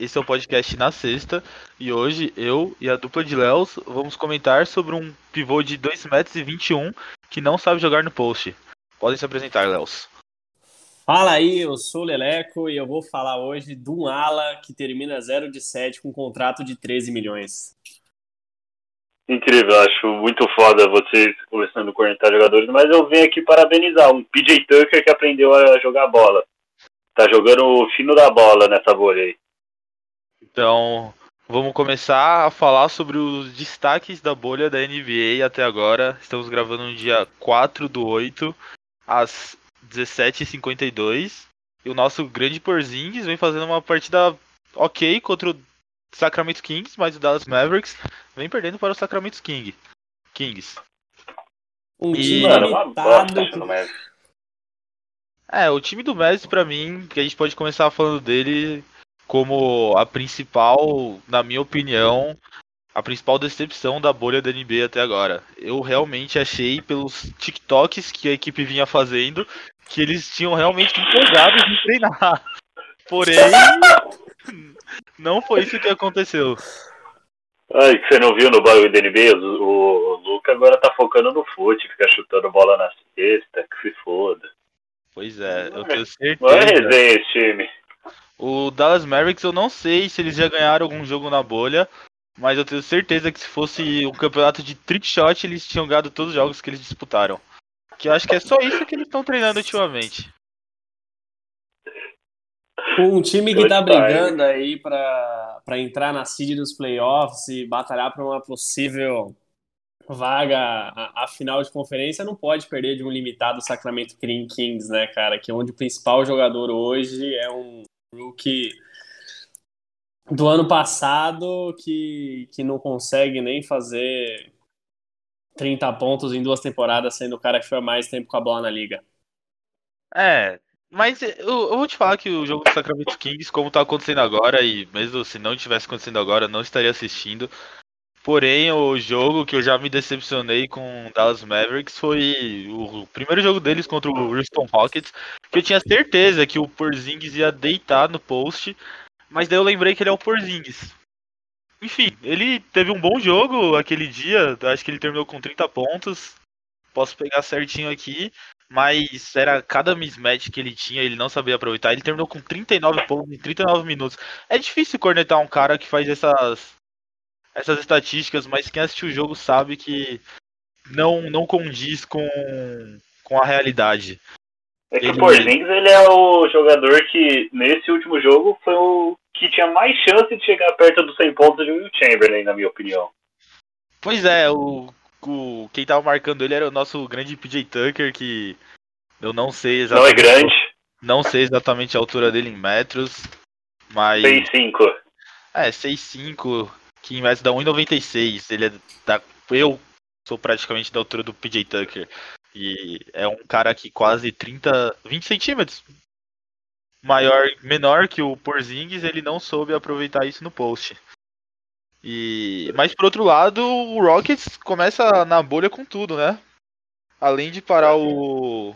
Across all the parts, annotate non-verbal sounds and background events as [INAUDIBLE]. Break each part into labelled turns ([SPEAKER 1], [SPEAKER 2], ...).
[SPEAKER 1] esse é o podcast na sexta e hoje eu e a dupla de Léos vamos comentar sobre um pivô de 2 metros e 21 que não sabe jogar no post. Podem se apresentar, Léos.
[SPEAKER 2] Fala aí, eu sou o Leleco e eu vou falar hoje de um ala que termina 0 de 7 com um contrato de 13 milhões.
[SPEAKER 3] Incrível, acho muito foda vocês conversando com 40 jogadores, mas eu venho aqui parabenizar um PJ Tucker que aprendeu a jogar bola. Tá jogando o fino da bola nessa bolha aí.
[SPEAKER 1] Então, vamos começar a falar sobre os destaques da bolha da NBA até agora. Estamos gravando no dia 4 do 8, às 17h52. E o nosso grande Porzingis vem fazendo uma partida ok contra o Sacramento Kings, mas o Dallas Mavericks vem perdendo para o Sacramento King, Kings.
[SPEAKER 2] Um
[SPEAKER 1] E-
[SPEAKER 2] time limitado.
[SPEAKER 1] É, o time do Mavericks pra mim, que a gente pode começar falando dele como a principal, na minha opinião, a principal decepção da bolha da NBA até agora. Eu realmente achei pelos TikToks que a equipe vinha fazendo que eles tinham realmente empolgados em treinar. Porém, [LAUGHS] não foi isso que aconteceu.
[SPEAKER 3] Ai, que você não viu no bagulho da NBA? O, o, Luca agora tá focando no fute, fica chutando bola na cesta, que se foda.
[SPEAKER 1] Pois é, eu tenho
[SPEAKER 3] Não é
[SPEAKER 1] certeza.
[SPEAKER 3] resenha esse time.
[SPEAKER 1] O Dallas Mavericks, eu não sei se eles já ganharam algum jogo na bolha, mas eu tenho certeza que se fosse um campeonato de trick shot, eles tinham ganhado todos os jogos que eles disputaram. Que eu acho que é só isso que eles estão treinando ultimamente.
[SPEAKER 2] Com um time que tá
[SPEAKER 3] time.
[SPEAKER 2] brigando aí pra, pra entrar na seed dos playoffs e batalhar pra uma possível vaga à final de conferência, não pode perder de um limitado Sacramento Kings, né, cara? Que é onde o principal jogador hoje é um rookie do ano passado que, que não consegue nem fazer 30 pontos em duas temporadas, sendo o cara que foi mais tempo com a bola na liga.
[SPEAKER 1] É, mas eu, eu vou te falar que o jogo do Sacramento Kings, como tá acontecendo agora, e mesmo se não tivesse acontecendo agora, eu não estaria assistindo. Porém, o jogo que eu já me decepcionei com o Dallas Mavericks foi o primeiro jogo deles contra o Houston Rockets, que eu tinha certeza que o Porzingis ia deitar no post, mas daí eu lembrei que ele é o Porzingis. Enfim, ele teve um bom jogo aquele dia, acho que ele terminou com 30 pontos. Posso pegar certinho aqui, mas era cada mismatch que ele tinha, ele não sabia aproveitar. Ele terminou com 39 pontos em 39 minutos. É difícil cornetar um cara que faz essas essas estatísticas, mas quem assistiu o jogo sabe que não não condiz com com a realidade.
[SPEAKER 3] É que
[SPEAKER 1] Ele-
[SPEAKER 3] o Porzingis, ele é o jogador que, nesse último jogo, foi o que tinha mais chance de chegar perto dos 100 pontos de Will Chamberlain, na minha opinião.
[SPEAKER 1] Pois é, o, o quem tava marcando ele era o nosso grande PJ Tucker que eu não sei
[SPEAKER 3] Não é
[SPEAKER 1] exatamente
[SPEAKER 3] grande,
[SPEAKER 1] não sei exatamente a altura dele em metros, mas
[SPEAKER 3] 6'5".
[SPEAKER 1] É, 6'5", que em metros dá 1,96. Ele é da. Eu sou praticamente da altura do PJ Tucker. E é um cara que quase 30. 20 centímetros. Maior, menor que o Porzingis, ele não soube aproveitar isso no post. E, mas por outro lado, o Rockets começa na bolha com tudo, né? Além de parar o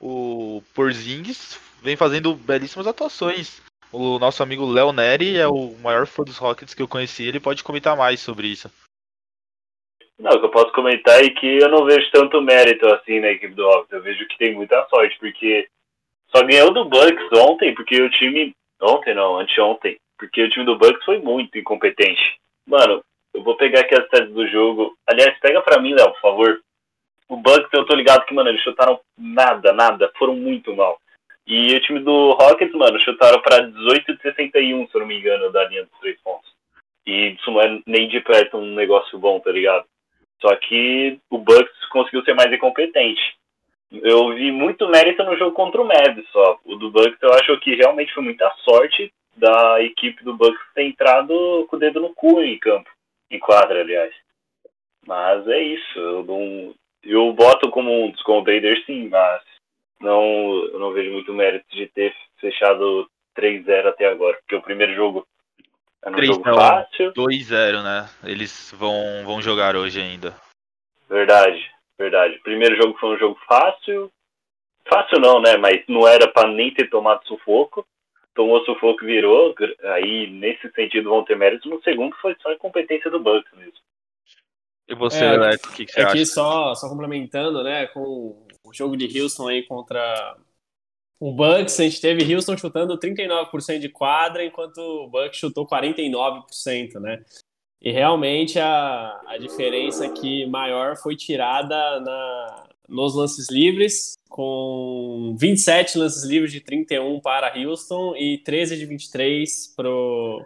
[SPEAKER 1] o Porzingis, vem fazendo belíssimas atuações. O nosso amigo Léo Neri é o maior fã dos Rockets que eu conheci, ele pode comentar mais sobre isso.
[SPEAKER 3] Não, o que eu posso comentar é que eu não vejo tanto mérito assim na equipe do Rockets. Eu vejo que tem muita sorte, porque só ganhou do Bucks ontem, porque o time. Ontem não, anteontem. Porque o time do Bucks foi muito incompetente. Mano, eu vou pegar aqui as stats do jogo. Aliás, pega pra mim, Léo, por favor. O Bucks, eu tô ligado que, mano, eles chutaram nada, nada. Foram muito mal. E o time do Rockets, mano, chutaram pra 18 de 61, se eu não me engano, da linha dos três pontos. E isso não é nem de perto um negócio bom, tá ligado? Só que o Bucks conseguiu ser mais incompetente. Eu vi muito mérito no jogo contra o Mavs só. O do Bucks eu acho que realmente foi muita sorte da equipe do Bucks ter entrado com o dedo no cu em campo. Em quadra, aliás. Mas é isso. Eu, não, eu boto como um dos contenders sim, mas não, eu não vejo muito mérito de ter fechado 3-0 até agora. Porque o primeiro jogo é um
[SPEAKER 1] 3
[SPEAKER 3] jogo
[SPEAKER 1] não.
[SPEAKER 3] fácil.
[SPEAKER 1] 2-0, né? Eles vão, vão jogar hoje ainda.
[SPEAKER 3] Verdade, verdade. O primeiro jogo foi um jogo fácil. Fácil não, né? Mas não era pra nem ter tomado sufoco. tomou sufoco e virou, aí nesse sentido vão ter méritos. No segundo foi só incompetência do Bucks mesmo.
[SPEAKER 1] E você,
[SPEAKER 2] É,
[SPEAKER 1] Leto, o que, que você
[SPEAKER 2] Aqui
[SPEAKER 1] acha?
[SPEAKER 2] só, só complementando, né, com jogo de Houston aí contra o Bucks, a gente teve Houston chutando 39% de quadra, enquanto o Bucks chutou 49%, né? E realmente a, a diferença aqui maior foi tirada na, nos lances livres, com 27 lances livres de 31 para Houston e 13 de 23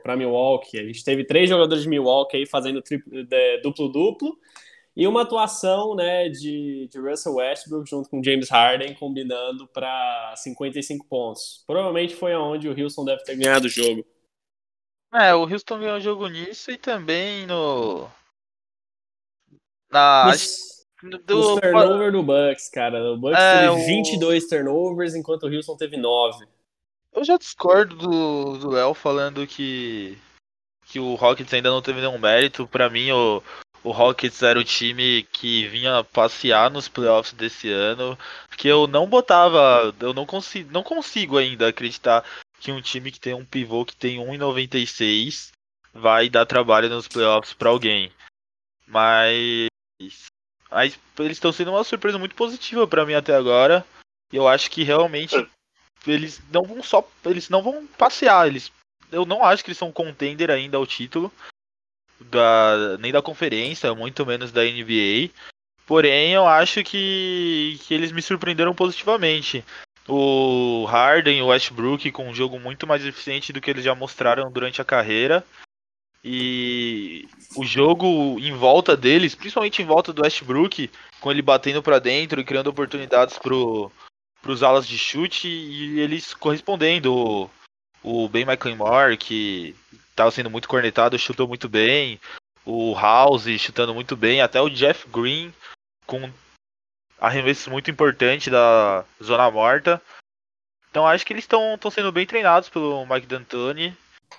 [SPEAKER 2] para Milwaukee. A gente teve três jogadores de Milwaukee aí fazendo duplo-duplo e uma atuação né, de, de Russell Westbrook junto com James Harden combinando para 55 pontos. Provavelmente foi aonde o Houston deve ter ganhado o jogo.
[SPEAKER 1] É, o Houston ganhou o jogo nisso e também no. Na.
[SPEAKER 2] Nos,
[SPEAKER 1] do,
[SPEAKER 2] nos turnover do Bucks, cara. O Bucks
[SPEAKER 1] É,
[SPEAKER 2] teve
[SPEAKER 1] o-
[SPEAKER 2] 22 turnovers, enquanto o Houston teve 9.
[SPEAKER 1] Eu já discordo do do Léo falando que que o Rockets ainda não teve nenhum mérito. Pra mim, o, o Rockets era o time que vinha passear nos playoffs desse ano, que eu não botava, eu não consigo, não consigo ainda acreditar que um time que tem um pivô que tem 1,96 vai dar trabalho nos playoffs pra alguém. Mas, mas eles estão sendo uma surpresa muito positiva pra mim até agora. E eu acho que realmente eles não vão só, eles não vão passear, eles eu não acho que eles são contender ainda ao título da nem da conferência, muito menos da NBA. Porém, eu acho que, que eles me surpreenderam positivamente. O Harden e o Westbrook com um jogo muito mais eficiente do que eles já mostraram durante a carreira. E o jogo em volta deles, principalmente em volta do Westbrook, com ele batendo pra dentro e criando oportunidades pro, pros alas de chute e eles correspondendo. O, o Ben McLemore, que tava sendo muito cornetado, chutou muito bem. O House chutando muito bem. Até o Jeff Green com arremesso muito importante da zona morta. Então acho que eles estão sendo bem treinados pelo Mike D'Antoni.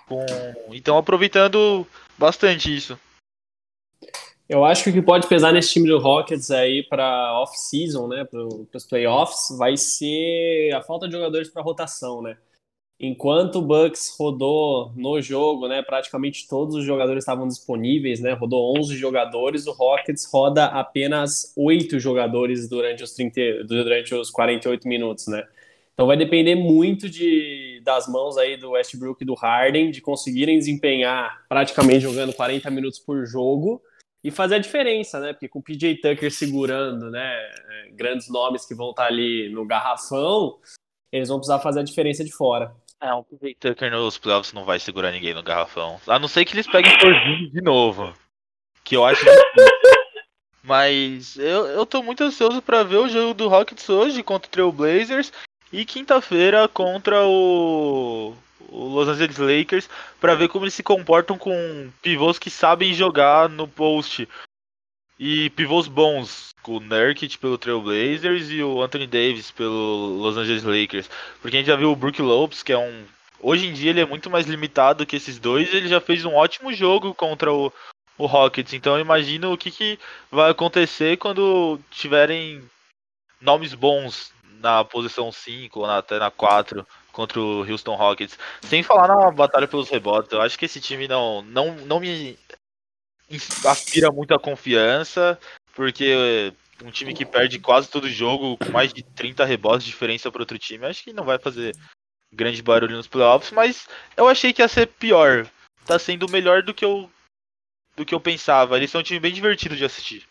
[SPEAKER 1] Com... Então aproveitando bastante isso.
[SPEAKER 2] Eu acho que o que pode pesar nesse time do Rockets aí para off-season, né, para os playoffs, vai ser a falta de jogadores para rotação, né? Enquanto o Bucks rodou no jogo, né, praticamente todos os jogadores estavam disponíveis, né? Rodou 11 jogadores, o Rockets roda apenas 8 jogadores durante os 30, durante os 48 minutos, né? Então vai depender muito de, das mãos aí do Westbrook e do Harden de conseguirem desempenhar praticamente jogando 40 minutos por jogo e fazer a diferença, né? Porque com o PJ Tucker segurando, né, grandes nomes que vão estar ali no garrafão, eles vão precisar fazer a diferença de fora.
[SPEAKER 1] É, um PJ Tucker nos playoffs não vai segurar ninguém no garrafão. A não ser que eles peguem Porzingis de novo. Que eu acho. Mas eu, eu tô muito ansioso pra ver o jogo do Rockets hoje contra o Trail Blazers e quinta-feira contra o, o Los Angeles Lakers pra ver como eles se comportam com pivôs que sabem jogar no post. E pivôs bons, o Nurkic pelo Trail Blazers e o Anthony Davis pelo Los Angeles Lakers. Porque a gente já viu o Brook Lopes, que é um. Hoje em dia ele é muito mais limitado que esses dois. Ele já fez um ótimo jogo contra o, o Rockets. Então eu imagino o que, que vai acontecer quando tiverem nomes bons na posição 5 ou na- até na 4 contra o Houston Rockets. Sem falar na batalha pelos rebotes. Eu acho que esse time não, não, não me aspira muita confiança. Porque um time que perde quase todo jogo com mais de 30 rebotes de diferença para outro time, acho que não vai fazer grande barulho nos playoffs, mas eu achei que ia ser pior. Tá sendo melhor do que eu do que eu pensava. Eles são um time bem divertido de assistir.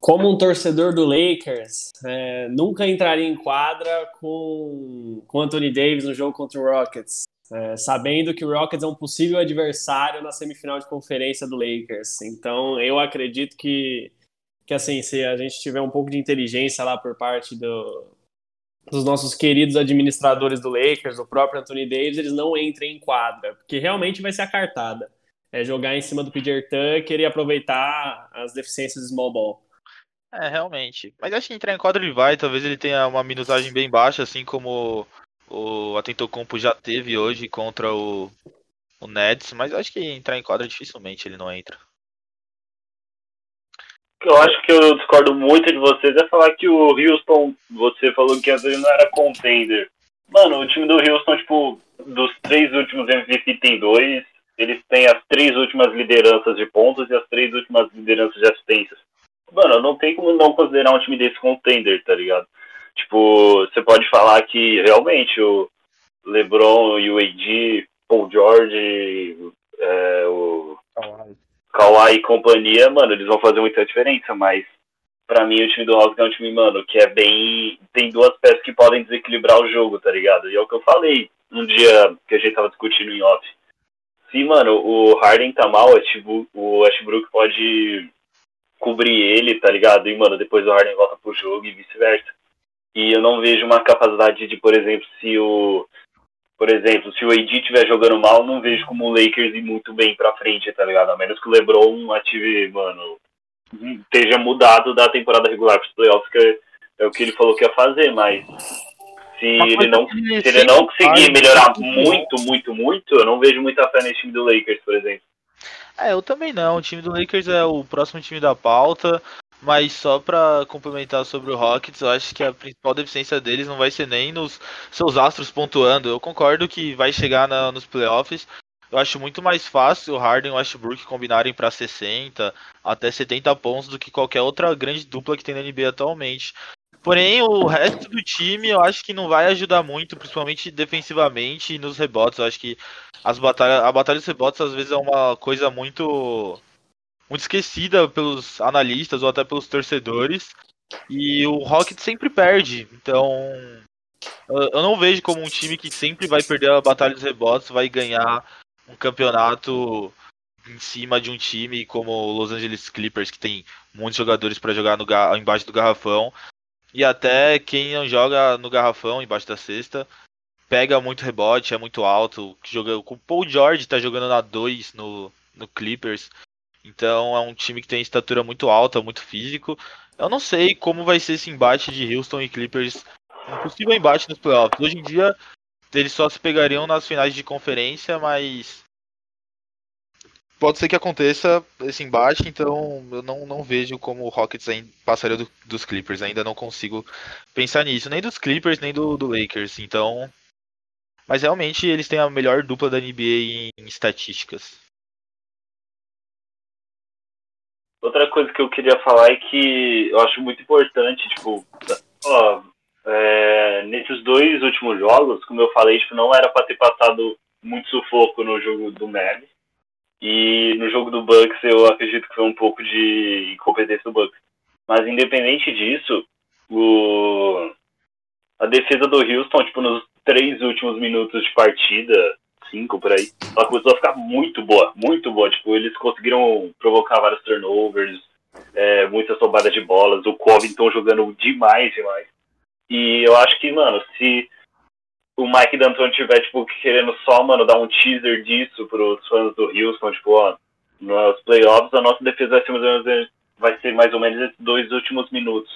[SPEAKER 2] Como um torcedor do Lakers, é, nunca entraria em quadra com, com Anthony Davis no jogo contra o Rockets, é, sabendo que o Rockets é um possível adversário na semifinal de conferência do Lakers. Então, eu acredito que, que assim, se a gente tiver um pouco de inteligência lá por parte do, dos nossos queridos administradores do Lakers, o próprio Anthony Davis, eles não entrem em quadra, porque realmente vai ser a cartada. É jogar em cima do PJ Tucker e aproveitar as deficiências do small ball.
[SPEAKER 1] É, realmente. Mas acho que entrar em quadra ele vai, talvez ele tenha uma minutagem bem baixa, assim como o Atentocompo já teve hoje contra o, o Nets, mas acho que entrar em quadra dificilmente ele não entra.
[SPEAKER 3] Eu acho que eu discordo muito de vocês é falar que o Houston, você falou que às vezes não era contender. Mano, o time do Houston, tipo, dos três últimos MVP tem dois, eles têm as três últimas lideranças de pontos e as três últimas lideranças de assistências. Mano, não tem como não considerar um time desse contender, tá ligado? Tipo, você pode falar que realmente o LeBron e o AD, Paul George, é, o Kawhi e companhia, mano, eles vão fazer muita diferença, mas para mim o time do Hawks é um time, mano, que é bem. Tem duas peças que podem desequilibrar o jogo, tá ligado? E é o que eu falei um dia que a gente tava discutindo em off. Se, mano, o Harden tá mal, o Westbrook pode cobrir ele, tá ligado? E, mano, depois o Harden volta pro jogo e vice-versa. E eu não vejo uma capacidade de, por exemplo, se o. Por exemplo, se o AD estiver jogando mal, não vejo como o Lakers ir muito bem pra frente, tá ligado? A menos que o LeBron ative, mano, esteja mudado da temporada regular para os playoffs, que é o que ele falou que ia fazer, mas se ele não, se ele não conseguir melhorar muito, muito, muito, eu não vejo muita fé nesse time do Lakers, por exemplo.
[SPEAKER 1] É, eu também não. O time do Lakers é o próximo time da pauta. Mas só para complementar sobre o Rockets, eu acho que a principal deficiência deles não vai ser nem nos seus astros pontuando. Eu concordo que vai chegar na, nos playoffs, eu acho muito mais fácil o Harden e o Westbrook combinarem para 60 até 70 pontos do que qualquer outra grande dupla que tem na NBA atualmente. Porém, o resto do time eu acho que não vai ajudar muito, principalmente defensivamente e nos rebotes. Eu acho que as batalhas, a batalha dos rebotes às vezes é uma coisa muito muito esquecida pelos analistas ou até pelos torcedores. E o Rocket sempre perde. Então, eu não vejo como um time que sempre vai perder a batalha dos rebotes vai ganhar um campeonato em cima de um time como o Los Angeles Clippers, que tem muitos jogadores para jogar no, embaixo do garrafão. E até quem não joga no garrafão, embaixo da cesta, pega muito rebote, é muito alto. Joga, o Paul George tá jogando na 2 no, no Clippers. Então é um time que tem estatura muito alta, muito físico. Eu não sei como vai ser esse embate de Houston e Clippers. Um possível embate nos playoffs. Hoje em dia, eles só se pegariam nas finais de conferência, mas pode ser que aconteça esse embate, então eu não, não vejo como o Rockets ainda passaria do, dos Clippers, ainda não consigo pensar nisso, nem dos Clippers, nem do, do Lakers, então. Mas realmente eles têm a melhor dupla da NBA em, em estatísticas.
[SPEAKER 3] Outra coisa que eu queria falar é que eu acho muito importante, tipo, ó, é, nesses dois últimos jogos, como eu falei, tipo, não era para ter passado muito sufoco no jogo do Mavs. E no jogo do Bucks eu acredito que foi um pouco de incompetência do Bucks. Mas independente disso, o... a defesa do Houston, tipo, nos três últimos minutos de partida, cinco por aí, ela começou a ficar muito boa, muito boa. Tipo, eles conseguiram provocar vários turnovers, é, muitas roubadas de bolas, o Covington jogando demais, demais. E eu acho que, mano, se o Mike D'Antoni tiver, tipo, querendo só, mano, dar um teaser disso pros fãs do Houston, tipo, ó, nos playoffs a nossa defesa vai ser mais ou menos, vai ser mais ou menos esses dois últimos minutos.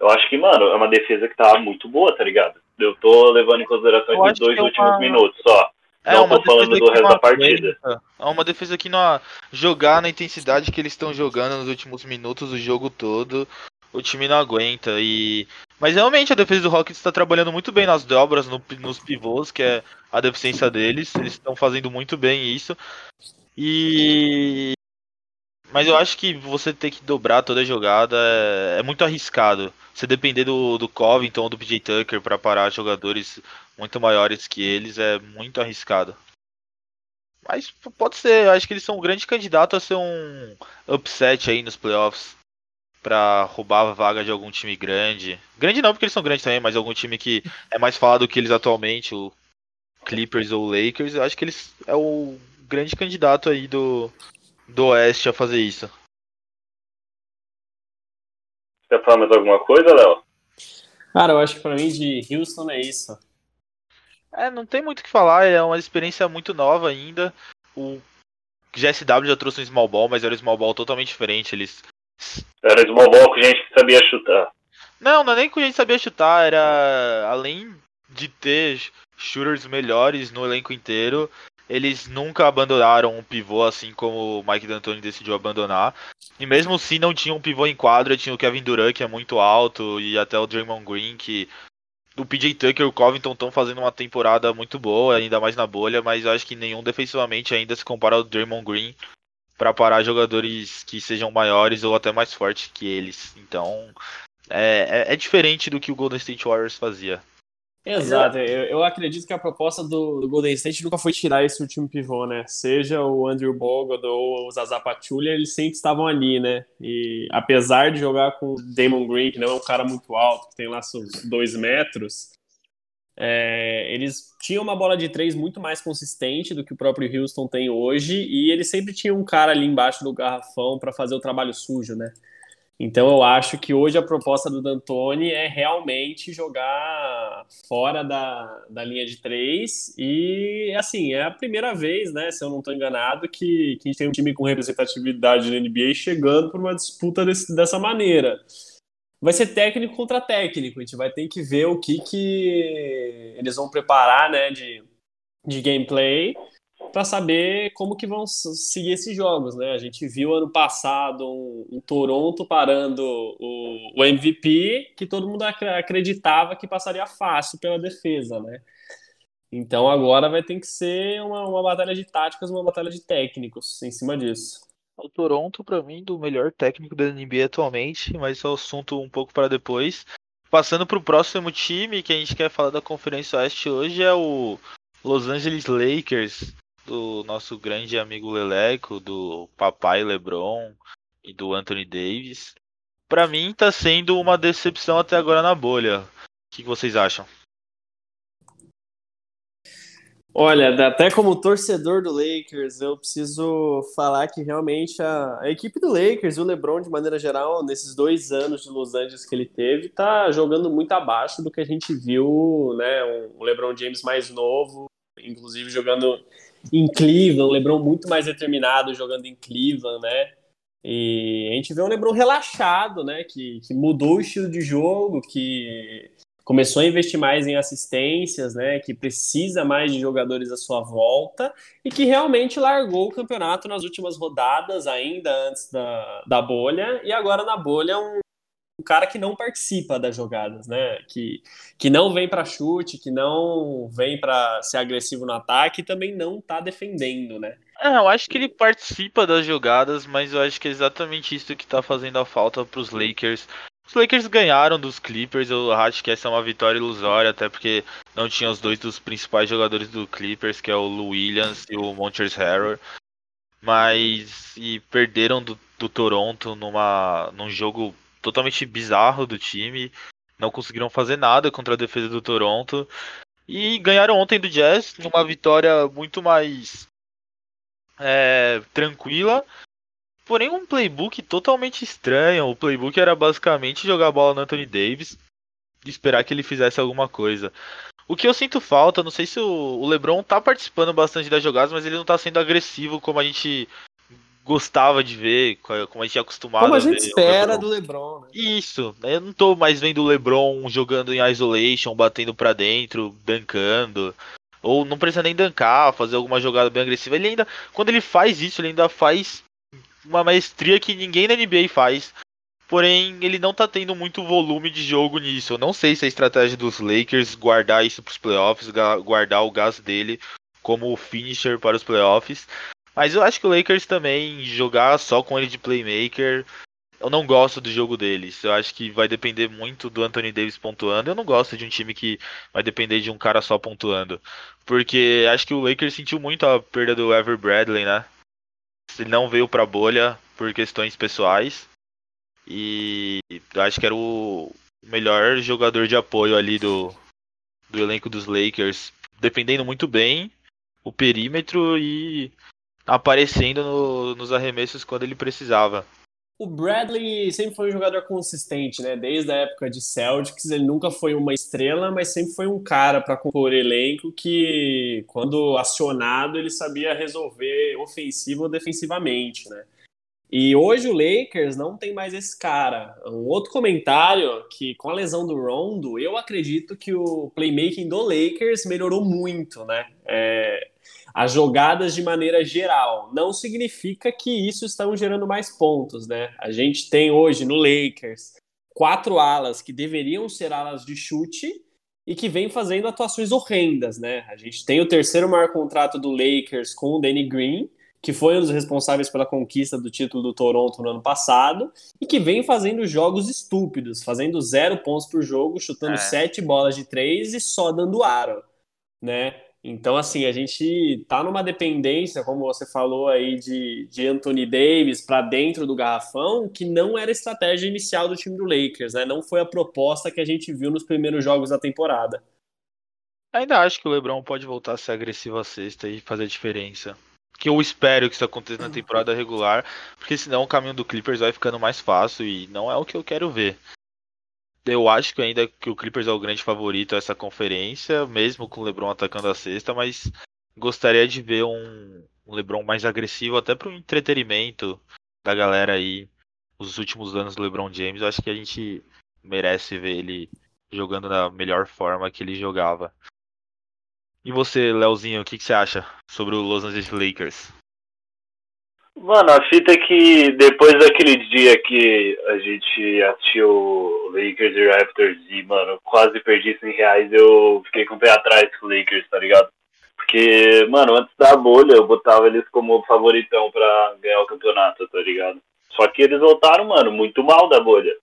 [SPEAKER 3] Eu acho que, mano, é uma defesa que tá muito boa, tá ligado? Eu tô levando em consideração esses dois é últimos uma... minutos só. É, não tô falando do resto da partida.
[SPEAKER 1] É uma defesa que não jogar na intensidade que eles estão jogando nos últimos minutos do jogo todo, o time não aguenta. E mas realmente a defesa do Rockets está trabalhando muito bem nas dobras, no, nos pivôs, que é a deficiência deles. Eles estão fazendo muito bem isso. E. Mas eu acho que você ter que dobrar toda a jogada é, é muito arriscado. Você depender do, do Covington ou do PJ Tucker para parar jogadores muito maiores que eles é muito arriscado. Mas pode ser, eu acho que eles são um grande candidato a ser um upset aí nos playoffs para roubar a vaga de algum time grande. Grande não, porque eles são grandes também, mas algum time que é mais falado que eles atualmente, o Clippers ou Lakers, eu acho que eles é o grande candidato aí do, do Oeste a fazer isso.
[SPEAKER 3] Quer falar mais alguma coisa, Léo?
[SPEAKER 2] Cara, eu acho que pra mim de Houston é isso.
[SPEAKER 1] É, não tem muito o que falar, é uma experiência muito nova ainda. O GSW já trouxe um small ball, mas era um small ball totalmente diferente. Eles
[SPEAKER 3] era small ball com gente que sabia chutar.
[SPEAKER 1] Não, não é nem com gente que sabia chutar, era além de ter shooters melhores no elenco inteiro, eles nunca abandonaram um pivô assim como o Mike D'Antoni decidiu abandonar. E mesmo se não tinha um pivô em quadra, tinha o Kevin Durant que é muito alto e até o Draymond Green que o PJ Tucker e o Covington estão fazendo uma temporada muito boa, ainda mais na bolha, mas eu acho que nenhum defensivamente ainda se compara ao Draymond Green para parar jogadores que sejam maiores ou até mais fortes que eles. Então é, é, é diferente do que o Golden State Warriors fazia.
[SPEAKER 2] Exato, eu, eu acredito que a proposta do, do, Golden State nunca foi tirar esse último pivô, né? Seja o Andrew Bogut ou o Zaza Pachulia, eles sempre estavam ali, né? E apesar de jogar com o Damon Green, que não é um cara muito alto, que tem lá seus dois metros, é, eles tinham uma bola de três muito mais consistente do que o próprio Houston tem hoje, e eles sempre tinham um cara ali embaixo do garrafão para fazer o trabalho sujo, né? Então eu acho que hoje a proposta do D'Antoni é realmente jogar fora da, da linha de três e assim, é a primeira vez, né, se eu não estou enganado, que, que a gente tem um time com representatividade na NBA chegando por uma disputa desse, dessa maneira. Vai ser técnico contra técnico, a gente vai ter que ver o que, que eles vão preparar né, de, de gameplay para saber como que vão seguir esses jogos, né? A gente viu ano passado um, um Toronto parando o, o, MVP que todo mundo acreditava que passaria fácil pela defesa, né? Então agora vai ter que ser uma, uma batalha de táticas, uma batalha de técnicos em cima disso.
[SPEAKER 1] O Toronto, para mim, do melhor técnico da NBA atualmente, mas é o assunto um pouco para depois. Passando para o próximo time que a gente quer falar da Conferência Oeste hoje é o Los Angeles Lakers, do nosso grande amigo Leleco, do papai LeBron e do Anthony Davis. Para mim tá sendo uma decepção até agora na bolha. O que, vocês acham?
[SPEAKER 2] Olha, até como torcedor do Lakers, eu preciso falar que realmente a, a, equipe do Lakers e o LeBron, de maneira geral, nesses dois anos de Los Angeles que ele teve, tá jogando muito abaixo do que a gente viu, né? O LeBron James mais novo, inclusive jogando em Cleveland, o LeBron muito mais determinado jogando em Cleveland, né? E a gente vê um LeBron relaxado, né? Que, que mudou o estilo de jogo, que começou a investir mais em assistências, né? Que precisa mais de jogadores à sua volta e que realmente largou o campeonato nas últimas rodadas, ainda antes da, da bolha, e agora na bolha um, um cara que não participa das jogadas, né? Que, que não vem para chute, que não vem para ser agressivo no ataque e também não tá defendendo, né?
[SPEAKER 1] É, eu acho que ele participa das jogadas, mas eu acho que é exatamente isso que tá fazendo a falta pros Lakers. Os Lakers ganharam dos Clippers, eu acho que essa é uma vitória ilusória, até porque não tinha os dois dos principais jogadores do Clippers, que é o Lou Williams e o Montrezl Harrell. Mas e perderam do, do Toronto numa, num jogo totalmente bizarro do time. Não conseguiram fazer nada contra a defesa do Toronto. E ganharam ontem do Jazz numa vitória muito mais é, tranquila. Porém, um playbook totalmente estranho. O playbook era basicamente jogar a bola no Anthony Davis e esperar que ele fizesse alguma coisa. O que eu sinto falta, não sei se o, LeBron tá participando bastante das jogadas, mas ele não tá sendo agressivo como a gente gostava de ver, como a gente é acostumado
[SPEAKER 2] Como a gente a espera do LeBron. Né?
[SPEAKER 1] Isso, eu não tô mais vendo o LeBron jogando em isolation, batendo para dentro, dancando. Ou não precisa nem dancar, fazer alguma jogada bem agressiva. Ele ainda, quando ele faz isso, ele ainda faz uma maestria que ninguém na NBA faz. Porém, ele não tá tendo muito volume de jogo nisso. Eu não sei se a estratégia dos Lakers guardar isso pros playoffs, guardar o gás dele como finisher para os playoffs. Mas eu acho que o Lakers também jogar só com ele de playmaker. Eu não gosto do jogo deles. Eu acho que vai depender muito do Anthony Davis pontuando. Eu não gosto de um time que vai depender de um cara só pontuando. Porque acho que o Lakers sentiu muito a perda do Ever Bradley, né? Ele não veio pra bolha por questões pessoais. E acho que era o melhor jogador de apoio ali do, do elenco dos Lakers. Defendendo muito bem o perímetro e aparecendo no, nos arremessos quando ele precisava.
[SPEAKER 2] O Bradley sempre foi um jogador consistente, né? Desde a época de Celtics, ele nunca foi uma estrela, mas sempre foi um cara para compor elenco que, quando acionado, ele sabia resolver ofensivo ou defensivamente, né? E hoje o Lakers não tem mais esse cara. Um outro comentário que com a lesão do Rondo, eu acredito que o playmaking do Lakers melhorou muito, né? É, as jogadas de maneira geral. Não significa que isso estão gerando mais pontos, né? A gente tem hoje no Lakers quatro alas que deveriam ser alas de chute e que vem fazendo atuações horrendas, né? A gente tem o terceiro maior contrato do Lakers com o Danny Green, que foi um dos responsáveis pela conquista do título do Toronto no ano passado, e que vem fazendo jogos estúpidos, fazendo zero pontos por jogo, chutando é. sete bolas de três e só dando aro, né? Então, assim, a gente tá numa dependência, como você falou aí, de, de Anthony Davis para dentro do garrafão, que não era a estratégia inicial do time do Lakers, né? Não foi a proposta que a gente viu nos primeiros jogos da temporada.
[SPEAKER 1] Ainda acho que o LeBron pode voltar a ser agressivo à sexta e fazer diferença. Que eu espero que isso aconteça na temporada regular, porque senão o caminho do Clippers vai ficando mais fácil e não é o que eu quero ver eu acho que ainda que o Clippers é o grande favorito essa conferência, mesmo com o LeBron atacando a sexta, mas gostaria de ver um, um LeBron mais agressivo até para o entretenimento da galera aí. Os últimos anos do LeBron James, eu acho que a gente merece ver ele jogando da melhor forma que ele jogava. E você, Leozinho, o que, que você acha sobre o Los Angeles Lakers?
[SPEAKER 3] Mano, a fita é que depois daquele dia que a gente assistiu Lakers e Raptors e, mano, quase perdi 100 reais, eu fiquei com o pé atrás com o Lakers, tá ligado? Porque, mano, antes da bolha eu botava eles como favoritão pra ganhar o campeonato, tá ligado? Só que eles voltaram, mano, muito mal da bolha.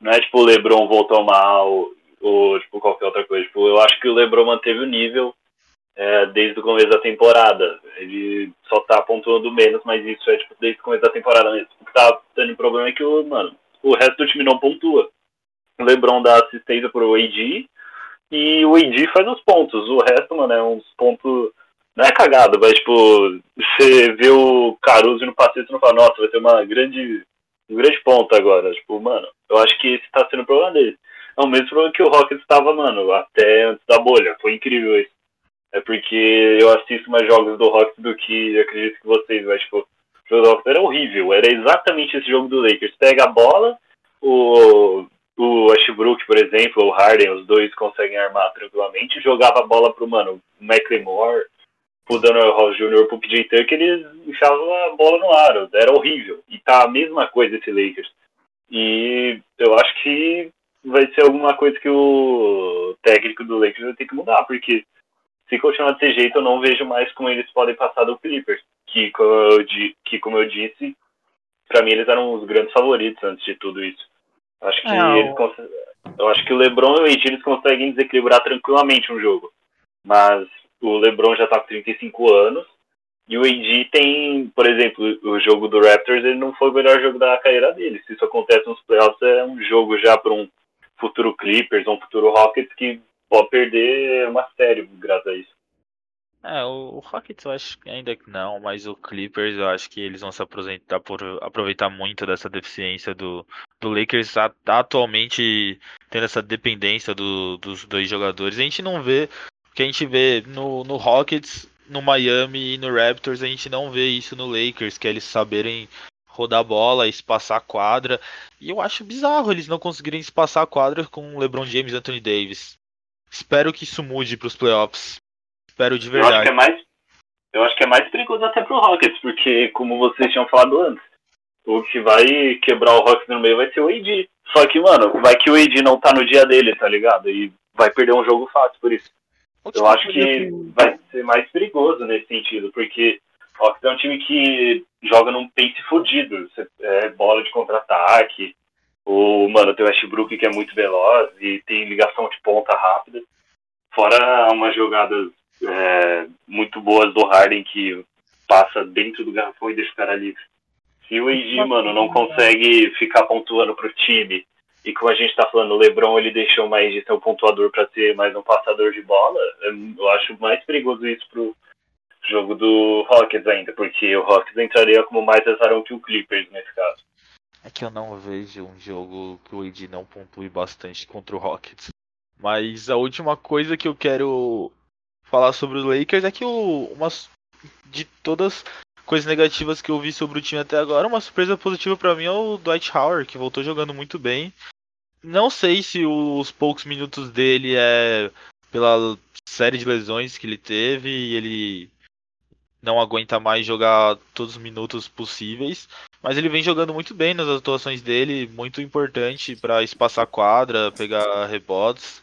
[SPEAKER 3] Não é tipo o LeBron voltou mal ou tipo qualquer outra coisa. Tipo, eu acho que o LeBron manteve o nível é, desde o começo da temporada. Ele só tá pontuando menos, mas isso é tipo desde o começo da temporada mesmo. O que tá tendo problema é que o, mano, o resto do time não pontua. O Lebron dá assistência pro AD e o AD faz os pontos. O resto, mano, é uns pontos. Não é cagado, mas tipo, você vê o Caruso no passeio e não fala, nossa, vai ter uma grande. um grande ponto agora. Tipo, mano, eu acho que esse tá sendo o problema dele. É o mesmo problema que o Rockets estava, mano, até antes da bolha. Foi incrível isso. É porque eu assisto mais jogos do Rockets do que acredito que vocês, mas tipo, o jogo do Rockets era horrível. Era exatamente esse jogo do Lakers. Pega a bola, o, o Ashbrook, por exemplo, ou o Harden, os dois conseguem armar tranquilamente, jogava a bola pro, mano, McLemore, pro Daniel Ross Jr., pro PJ Tucker, eles enfiavam a bola no aro. Era horrível. E tá a mesma coisa esse Lakers. E eu acho que vai ser alguma coisa que o técnico do Lakers vai ter que mudar, porque se continuar desse jeito, eu não vejo mais como eles podem passar do Clippers, que, como eu, que, como eu disse, para mim eles eram os grandes favoritos antes de tudo isso. Acho que é, eles eu acho que o LeBron e o AD eles conseguem desequilibrar tranquilamente um jogo, mas o LeBron já tá com 35 anos e o AD tem, por exemplo, o jogo do Raptors, ele não foi o melhor jogo da carreira dele. Se isso acontece nos playoffs, é um jogo já para um futuro Clippers, um futuro Rockets que pode perder uma série graças a isso.
[SPEAKER 1] É, o, Rockets eu acho que ainda que não, mas o Clippers eu acho que eles vão se aproveitar, por, aproveitar muito dessa deficiência do, do Lakers tá, atualmente tendo essa dependência do, dos dois jogadores. A gente não vê, o que a gente vê no, no Rockets, no Miami e no Raptors, a gente não vê isso no Lakers, que é eles saberem rodar a bola, espaçar a quadra. E eu acho bizarro eles não conseguirem espaçar a quadra com LeBron James e Anthony Davis. Espero que isso mude para os playoffs. Espero de verdade.
[SPEAKER 3] Eu acho que é mais, eu acho que é mais perigoso até pro Rockets, porque como vocês tinham falado antes, o que vai quebrar o Rockets no meio vai ser o AD. Só que, mano, vai que o AD não tá no dia dele, tá ligado? E vai perder um jogo fácil por isso. Eu acho que vai ser mais perigoso nesse sentido, porque o Rockets é um time que joga num pace fodido. É bola de contra-ataque, o, mano, tem o Westbrook que é muito veloz e tem ligação de ponta rápida. Fora umas jogadas é, muito boas do Harden que passa dentro do garrafão e deixa o cara livre. Se o AD, mano, não consegue ficar pontuando pro time, e como a gente tá falando, o LeBron ele deixou mais de ser um pontuador para ser mais um passador de bola, eu acho mais perigoso isso pro jogo do Rockets ainda, porque o Rockets entraria como mais azarão que o Clippers nesse caso.
[SPEAKER 1] É que eu não vejo um jogo que o Ed não pontue bastante contra o Rockets. Mas a última coisa que eu quero falar sobre o Lakers é que o, uma, de todas coisas negativas que eu vi sobre o time até agora, uma surpresa positiva para mim é o Dwight Howard, que voltou jogando muito bem. Não sei se os poucos minutos dele é pela série de lesões que ele teve e ele não aguenta mais jogar todos os minutos possíveis, mas ele vem jogando muito bem nas atuações dele, muito importante para espaçar quadra, pegar rebotes.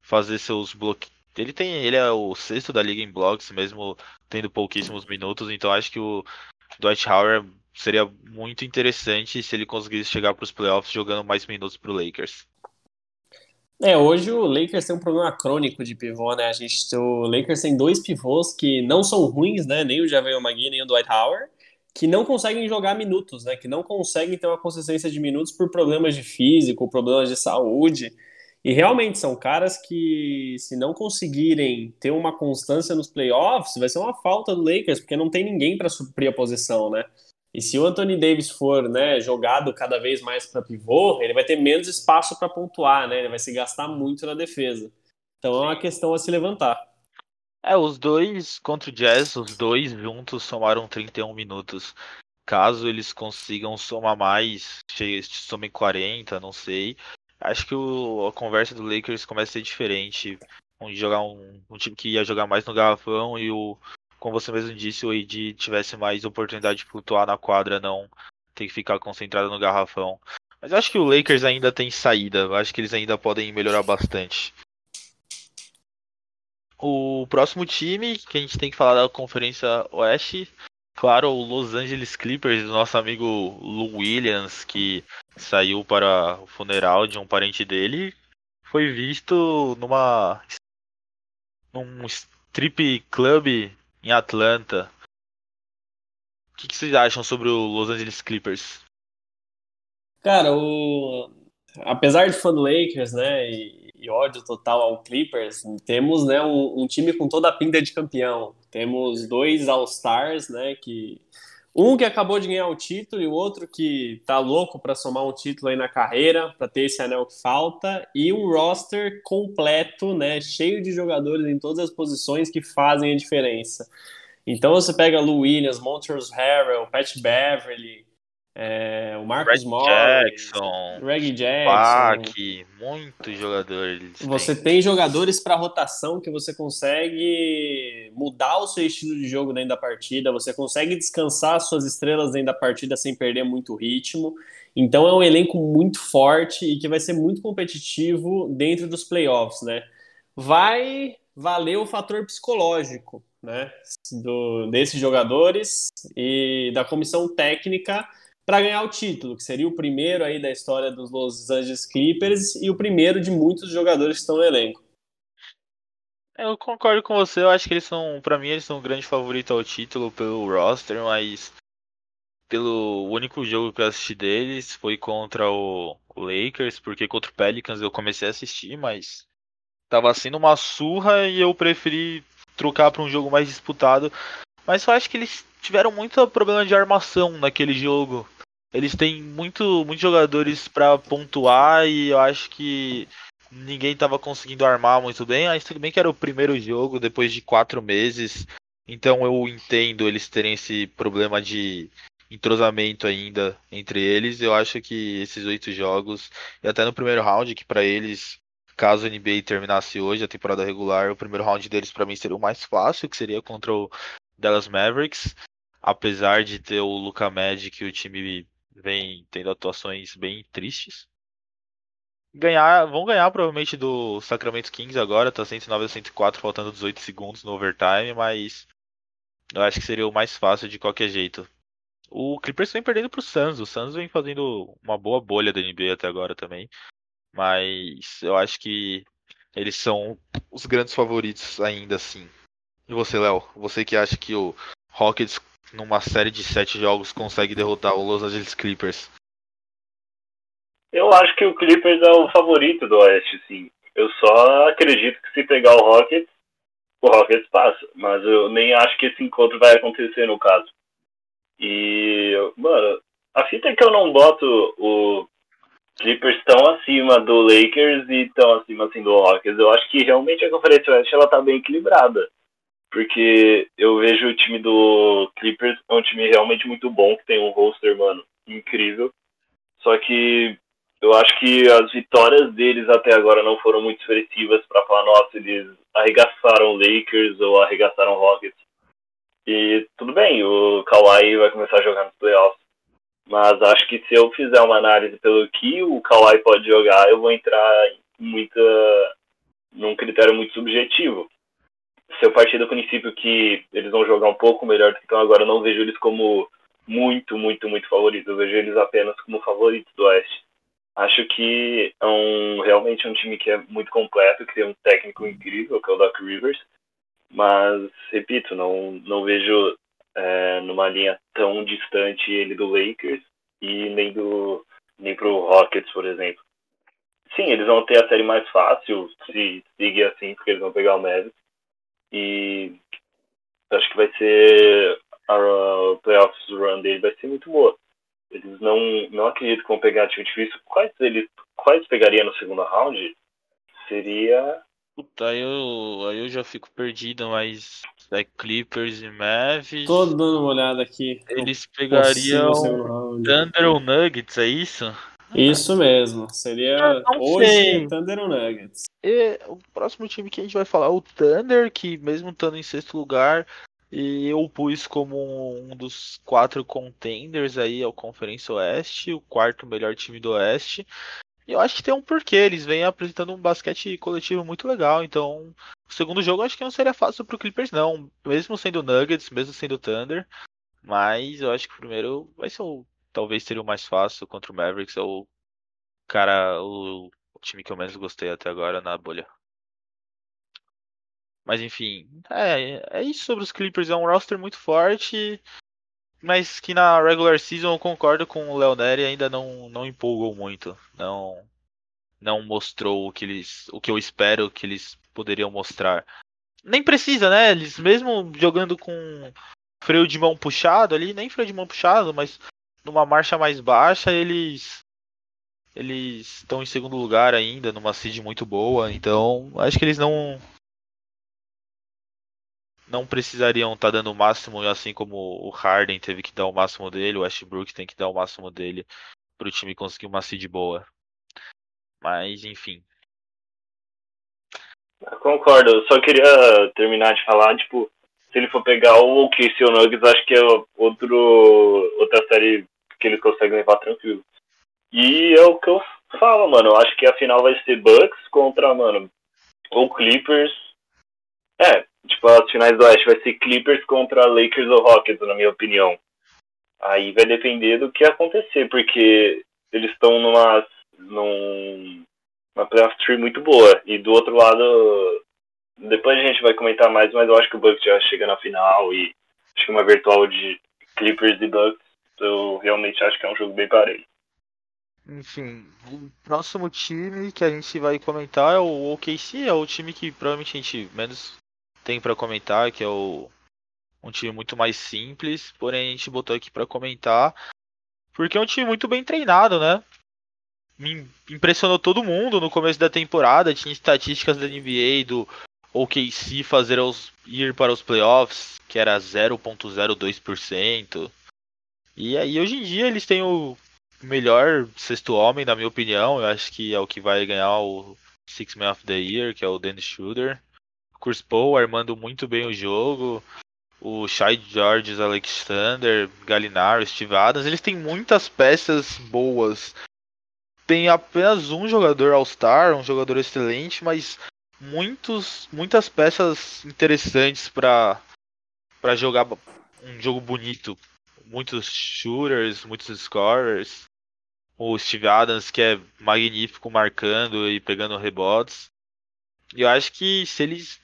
[SPEAKER 1] fazer seus bloqueios. Ele tem, ele é o sexto da liga em blocos, mesmo tendo pouquíssimos minutos, então acho que o Dwight Howard seria muito interessante se ele conseguisse chegar para os playoffs jogando mais minutos para o Lakers.
[SPEAKER 2] É, hoje o Lakers tem um problema crônico de pivô, né? A gente, o Lakers tem dois pivôs que não são ruins, né? Nem o Javel McGee, nem o Dwight Howard, que não conseguem jogar minutos, né? Que não conseguem ter uma consistência de minutos por problemas de físico, problemas de saúde. E realmente são caras que, se não conseguirem ter uma constância nos playoffs, vai ser uma falta do Lakers, porque não tem ninguém para suprir a posição, né? E se o Anthony Davis for né, jogado cada vez mais para pivô, ele vai ter menos espaço para pontuar, né? Ele vai se gastar muito na defesa. Então é uma questão a se levantar.
[SPEAKER 1] É, os dois contra o Jazz, os dois juntos somaram 31 minutos. Caso eles consigam somar mais, somem 40, não sei. Acho que o, a conversa do Lakers começa a ser diferente. Onde jogar um, um time que ia jogar mais no garrafão e o, como você mesmo disse, o AD tivesse mais oportunidade de flutuar na quadra, não ter que ficar concentrado no garrafão. Mas acho que o Lakers ainda tem saída, acho que eles ainda podem melhorar bastante. O próximo time que a gente tem que falar da Conferência Oeste, claro, o Los Angeles Clippers, do nosso amigo Lou Williams, que saiu para o funeral de um parente dele, foi visto numa num strip club em Atlanta. O que, que vocês acham sobre o Los Angeles Clippers?
[SPEAKER 2] Cara, o... apesar de fã do Lakers, né, e, e ódio total ao Clippers, temos, né, um, um, time com toda a pinta de campeão. Temos dois All-Stars, né, que um que acabou de ganhar o título e o outro que tá louco para somar um título aí na carreira, para ter esse anel que falta, e um roster completo, né, cheio de jogadores em todas as posições que fazem a diferença. Então você pega Lou Williams, Montrezl Harrell, Pat Beverly, é, o Marcos Morris,
[SPEAKER 1] Jackson,
[SPEAKER 2] Greg Jackson,
[SPEAKER 1] muitos jogadores.
[SPEAKER 2] Você têm. tem jogadores para rotação que você consegue mudar o seu estilo de jogo dentro da partida, você consegue descansar suas estrelas dentro da partida sem perder muito ritmo. Então é um elenco muito forte e que vai ser muito competitivo dentro dos playoffs, né? Vai valer o fator psicológico, né? Do, desses jogadores e da comissão técnica para ganhar o título, que seria o primeiro aí da história dos Los Angeles Clippers e o primeiro de muitos jogadores que estão no elenco.
[SPEAKER 1] Eu concordo com você, eu acho que eles são, para mim, eles são um grande favorito ao título pelo roster, mas pelo único jogo que eu assisti deles foi contra o Lakers, porque contra o Pelicans eu comecei a assistir, mas tava sendo uma surra e eu preferi trocar para um jogo mais disputado. Mas eu acho que eles tiveram muito problema de armação naquele jogo. Eles têm muito, muitos jogadores para pontuar e eu acho que ninguém estava conseguindo armar muito bem. Mas tudo bem que era o primeiro jogo depois de quatro meses. Então eu entendo eles terem esse problema de entrosamento ainda entre eles. Eu acho que esses oito jogos, e até no primeiro round, que para eles, caso a NBA terminasse hoje a temporada regular, o primeiro round deles para mim seria o mais fácil, que seria contra o Dallas Mavericks. Apesar de ter o Luca Magic, o time vem tendo atuações bem tristes. Ganhar, vão ganhar provavelmente do Sacramento Kings agora, tá 109 a 104, faltando 18 segundos no overtime, mas eu acho que seria o mais fácil de qualquer jeito. O Clippers vem perdendo pro Suns, o Suns vem fazendo uma boa bolha da NBA até agora também, mas eu acho que eles são os grandes favoritos ainda assim. E você, Léo? Você que acha que o Rockets numa série de sete jogos, consegue derrotar o Los Angeles Clippers?
[SPEAKER 3] Eu acho que o Clippers é o favorito do Oeste, sim. Eu só acredito que se pegar o Rockets, o Rockets passa. Mas eu nem acho que esse encontro vai acontecer no caso. E, mano, a fita é que eu não boto o Clippers tão acima do Lakers e tão acima assim do Rockets. Eu acho que realmente a Conferência Oeste ela tá bem equilibrada porque eu vejo o time do Clippers é um time realmente muito bom, que tem um roster, mano, incrível. Só que eu acho que as vitórias deles até agora não foram muito expressivas para falar, nossa, eles arregaçaram Lakers ou arregaçaram Rockets. E tudo bem, o Kawhi vai começar a jogar nos playoffs. Mas acho que se eu fizer uma análise pelo que o Kawhi pode jogar, eu vou entrar muita num critério muito subjetivo. Se eu partir do princípio que eles vão jogar um pouco melhor do que estão agora, eu não vejo eles como muito, muito, muito favoritos. Eu vejo eles apenas como favoritos do Oeste. Acho que é um, realmente um time que é muito completo, que tem um técnico incrível, que é o Doc Rivers. Mas, repito, não, não vejo é, numa linha tão distante ele do Lakers e nem do nem pro Rockets, por exemplo. Sim, eles vão ter a série mais fácil se seguir assim, porque eles vão pegar o Mavis. E acho que vai ser a playoffs run dele vai ser muito boa. Eles não, não acredito que vão pegar time difícil. Quais eles quais pegaria no segundo round? Seria.
[SPEAKER 1] Puta, aí eu, aí eu já fico perdido, mas é Clippers e Mavs.
[SPEAKER 2] Tô dando uma olhada aqui.
[SPEAKER 1] Eles pegariam Thunder ou Nuggets, é isso?
[SPEAKER 2] Isso mesmo. Seria hoje sei. Thunder ou Nuggets.
[SPEAKER 1] E o próximo time que a gente vai falar é o Thunder, que mesmo estando em sexto lugar, e eu pus como um dos quatro contenders aí ao Conferência Oeste, o quarto melhor time do Oeste. E eu acho que tem um porquê, eles vêm apresentando um basquete coletivo muito legal, então o segundo jogo acho que não seria fácil pro Clippers não, mesmo sendo Nuggets, mesmo sendo Thunder, mas eu acho que o primeiro vai ser o, talvez seria o mais fácil contra o Mavericks, é o cara, o, time que eu menos gostei até agora na bolha. Mas enfim, é, é isso sobre os Clippers. É um roster muito forte, mas que na regular season eu concordo com o Léo ainda não, não empolgou muito. Não não mostrou o que eles o que eu espero que eles poderiam mostrar. Nem precisa, né? Eles mesmo jogando com freio de mão puxado ali, nem freio de mão puxado, mas numa marcha mais baixa, eles eles estão em segundo lugar ainda, numa seed muito boa, então acho que eles não não precisariam estar tá dando o máximo, assim como o Harden teve que dar o máximo dele, o Westbrook tem que dar o máximo dele para o time conseguir uma seed boa. Mas, enfim.
[SPEAKER 3] Eu concordo, só queria terminar de falar, tipo, se ele for pegar o OKC ou Nuggets, acho que é outro, outra série que eles conseguem levar tranquilo. E é o que eu falo, mano, eu acho que a final vai ser Bucks contra, mano, ou Clippers. É, tipo, as finais do Oeste vai ser Clippers contra Lakers ou Rockets, na minha opinião. Aí vai depender do que acontecer, porque eles estão numa, num, uma playoff tree muito boa. E do outro lado, depois a gente vai comentar mais, mas eu acho que o Bucks já chega na final e acho que uma virtual de Clippers e Bucks, eu realmente acho que é um jogo bem parelho.
[SPEAKER 1] Enfim, o próximo time que a gente vai comentar é o OKC, é o time que provavelmente a gente menos tem para comentar, que é o um time muito mais simples, porém a gente botou aqui para comentar, porque é um time muito bem treinado, né? Me impressionou todo mundo no começo da temporada, tinha estatísticas da NBA do OKC fazer os, ir para os playoffs, que era 0.02%. E aí hoje em dia eles têm o melhor sexto homem, na minha opinião, eu acho que é o que vai ganhar o Six Man of the Year, que é o Dennis Schroeder. Chris Paul armando muito bem o jogo. O Shai George, Alexander, Galinaro, Steve Adams, eles têm muitas peças boas. Tem apenas um jogador All-Star, um jogador excelente, mas muitos, muitas peças interessantes para para jogar um jogo bonito. Muitos shooters, muitos scorers. O Steve Adams que é magnífico marcando e pegando rebotes. E eu acho que se eles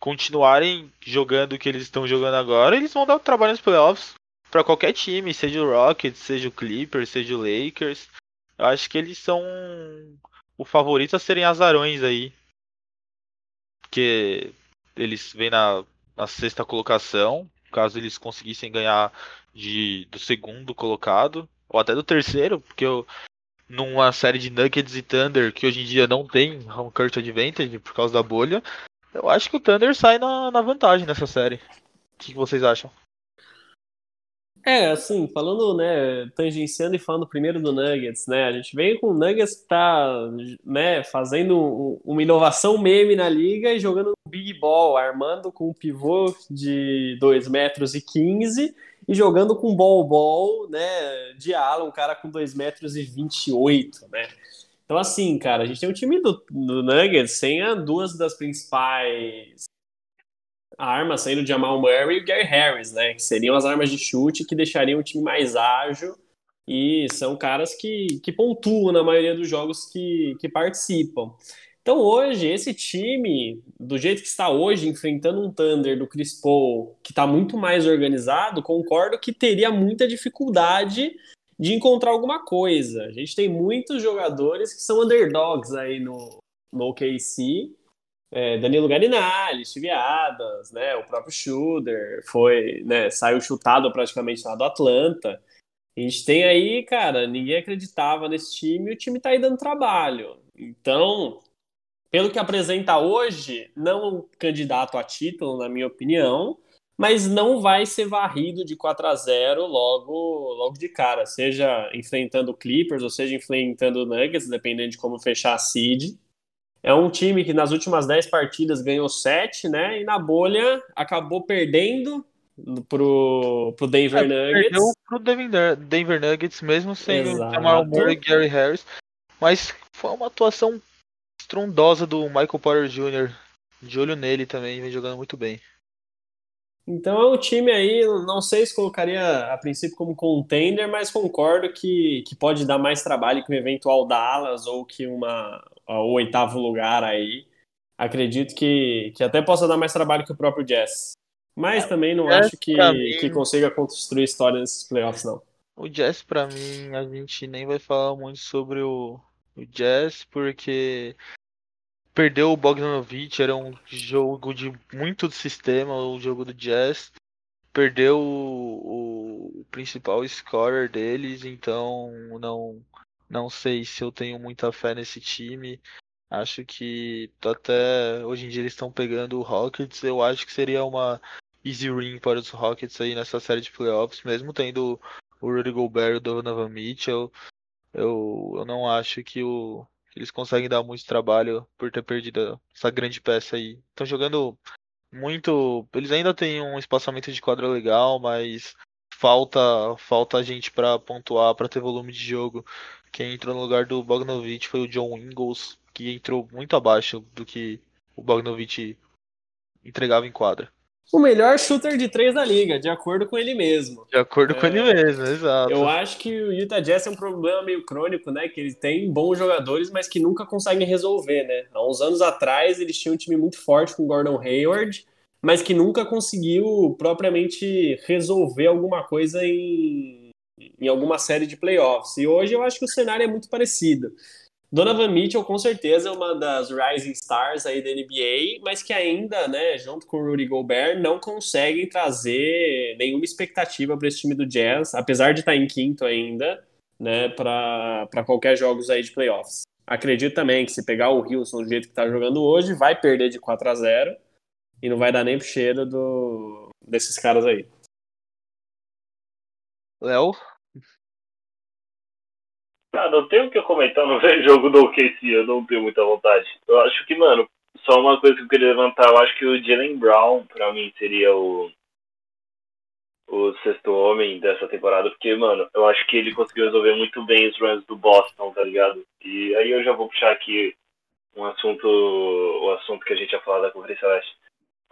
[SPEAKER 1] continuarem jogando o que eles estão jogando agora, eles vão dar trabalho nos playoffs para qualquer time, seja o Rockets, seja o Clippers, seja o Lakers. Eu acho que eles são o favorito a serem azarões aí. Porque eles vêm na, na sexta colocação. Caso eles conseguissem ganhar de, do segundo colocado, ou até do terceiro, porque eu, numa série de Nuggets e Thunder que hoje em dia não tem home court advantage por causa da bolha, eu acho que o Thunder sai na, na vantagem nessa série. O que, vocês acham?
[SPEAKER 2] É, assim, falando, né, tangenciando e falando primeiro do Nuggets, né, a gente veio com o Nuggets que tá, né, fazendo uma inovação meme na liga e jogando big ball, armando com um pivô de 2 metros e 15 e jogando com ball ball, né, de ala, um cara com 2 metros e 28, né. Então, assim, cara, a gente tem um time do, do Nuggets sem a duas das principais armas, saindo de Jamal Murray e Gary Harris, né? Que seriam as armas de chute que deixariam o time mais ágil e são caras que, que pontuam na maioria dos jogos que, que participam. Então hoje, esse time, do jeito que está hoje, enfrentando um Thunder do Chris Paul, que está muito mais organizado, concordo que teria muita dificuldade de encontrar alguma coisa. A gente tem muitos jogadores que são underdogs aí no, no OKC. É, Danilo Garinali, Steve Adams, né, o próprio Schroeder, foi, né, saiu chutado praticamente lá do Atlanta. A gente tem aí, cara, ninguém acreditava nesse time e o time tá aí dando trabalho. Então, pelo que apresenta hoje, não candidato a título, na minha opinião, mas não vai ser varrido de 4 a 0 logo, logo de cara, seja enfrentando Clippers ou seja enfrentando Nuggets, dependendo de como fechar a seed. É um time que nas últimas 10 partidas ganhou 7, né? E na bolha acabou perdendo pro, pro Denver é, Nuggets.
[SPEAKER 1] Perdeu pro Denver, Denver Nuggets, mesmo sem o Jamal Murray e Gary Harris. Mas foi uma atuação estrondosa do Michael Porter Jr. De olho nele também, vem jogando muito bem.
[SPEAKER 2] Então é um time aí, não sei se colocaria a princípio como contender, mas concordo que, que pode dar mais trabalho que um eventual Dallas ou que uma, o oitavo lugar aí. Acredito que, que até possa dar mais trabalho que o próprio Jazz. Mas é, também não acho que, mim, que consiga construir história nesses playoffs, não.
[SPEAKER 1] O Jazz, para mim, a gente nem vai falar muito sobre o, o Jazz, porque perdeu o Bogdanovich, era um jogo de muito sistema, o jogo do Jazz. Perdeu o, o principal scorer deles, então não, não sei se eu tenho muita fé nesse time. Acho que até hoje em dia eles estão pegando o Rockets. Eu acho que seria uma easy win para os Rockets aí nessa série de playoffs, mesmo tendo o Rudy Gobert e o Donovan Mitchell. Eu, eu não acho que, o, eles conseguem dar muito trabalho por ter perdido essa grande peça aí. Estão jogando muito. Eles ainda têm um espaçamento de quadra legal, mas falta falta gente para pontuar, para ter volume de jogo. Quem entrou no lugar do Bogdanovich foi o John Ingles, que entrou muito abaixo do que o Bogdanovich entregava em quadra
[SPEAKER 2] o melhor shooter de três da liga, de acordo com ele mesmo.
[SPEAKER 1] De acordo é, com ele mesmo, exato.
[SPEAKER 2] Eu acho que o Utah Jazz é um problema meio crônico, né? Que eles têm bons jogadores, mas que nunca conseguem resolver, né? Há uns anos atrás eles tinham um time muito forte com Gordon Hayward, mas que nunca conseguiu propriamente resolver alguma coisa em, em alguma série de playoffs. E hoje eu acho que o cenário é muito parecido. Donovan Mitchell, com certeza, é uma das rising stars aí da NBA, mas que ainda, né, junto com o Rudy Gobert, não conseguem trazer nenhuma expectativa para esse time do Jazz, apesar de estar em quinto ainda, né, para qualquer jogos aí de playoffs. Acredito também que se pegar o Houston do jeito que está jogando hoje, vai perder de 4 a 0 e não vai dar nem cheiro do, desses caras aí.
[SPEAKER 1] Léo?
[SPEAKER 3] Ah, não tenho o que comentar no [LAUGHS] jogo do OKC, eu não tenho muita vontade. Eu acho que, mano, só uma coisa que eu queria levantar, eu acho que o Jalen Brown, pra mim, seria o o sexto homem dessa temporada, porque, mano, eu acho que ele conseguiu resolver muito bem os runs do Boston, tá ligado? E aí eu já vou puxar aqui um assunto, o assunto que a gente ia falar da Conferência Leste.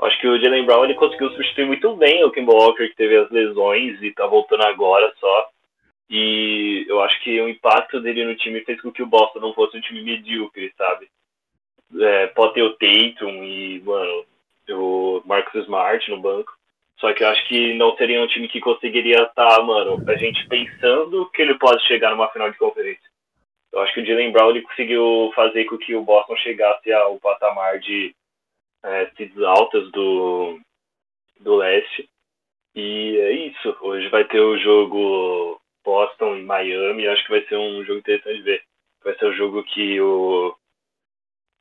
[SPEAKER 3] Acho que o Jalen Brown ele conseguiu substituir muito bem o Kimball Walker, que teve as lesões e tá voltando agora só. E eu acho que o impacto dele no time fez com que o Boston não fosse um time medíocre, sabe? É, pode ter o Tatum e, mano, o Marcus Smart no banco. Só que eu acho que não seria um time que conseguiria estar, tá, mano, a gente pensando que ele pode chegar numa final de conferência. Eu acho que o Jalen Brown ele conseguiu fazer com que o Boston chegasse ao patamar de é, seeds altas do, do leste. E é isso. Hoje vai ter o jogo Boston e Miami, acho que vai ser um jogo interessante de ver. Vai ser o jogo que o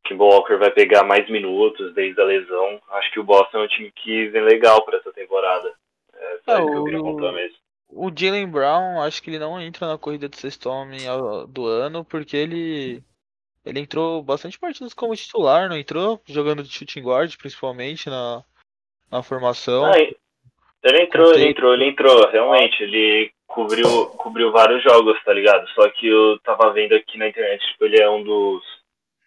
[SPEAKER 3] Kimball Walker vai pegar mais minutos desde a lesão. Acho que o Boston é um time que vem legal para essa temporada. É só é, isso que eu queria contar mesmo.
[SPEAKER 1] O Jalen Brown, acho que ele não entra na corrida de sexto homem do ano, porque ele ele entrou bastante partidas como titular, não entrou jogando de shooting guard, principalmente na, na formação. Ah,
[SPEAKER 3] ele entrou, ele entrou, ele entrou, realmente. Ele cobriu, cobriu vários jogos, tá ligado? Só que eu tava vendo aqui na internet, tipo, ele é um dos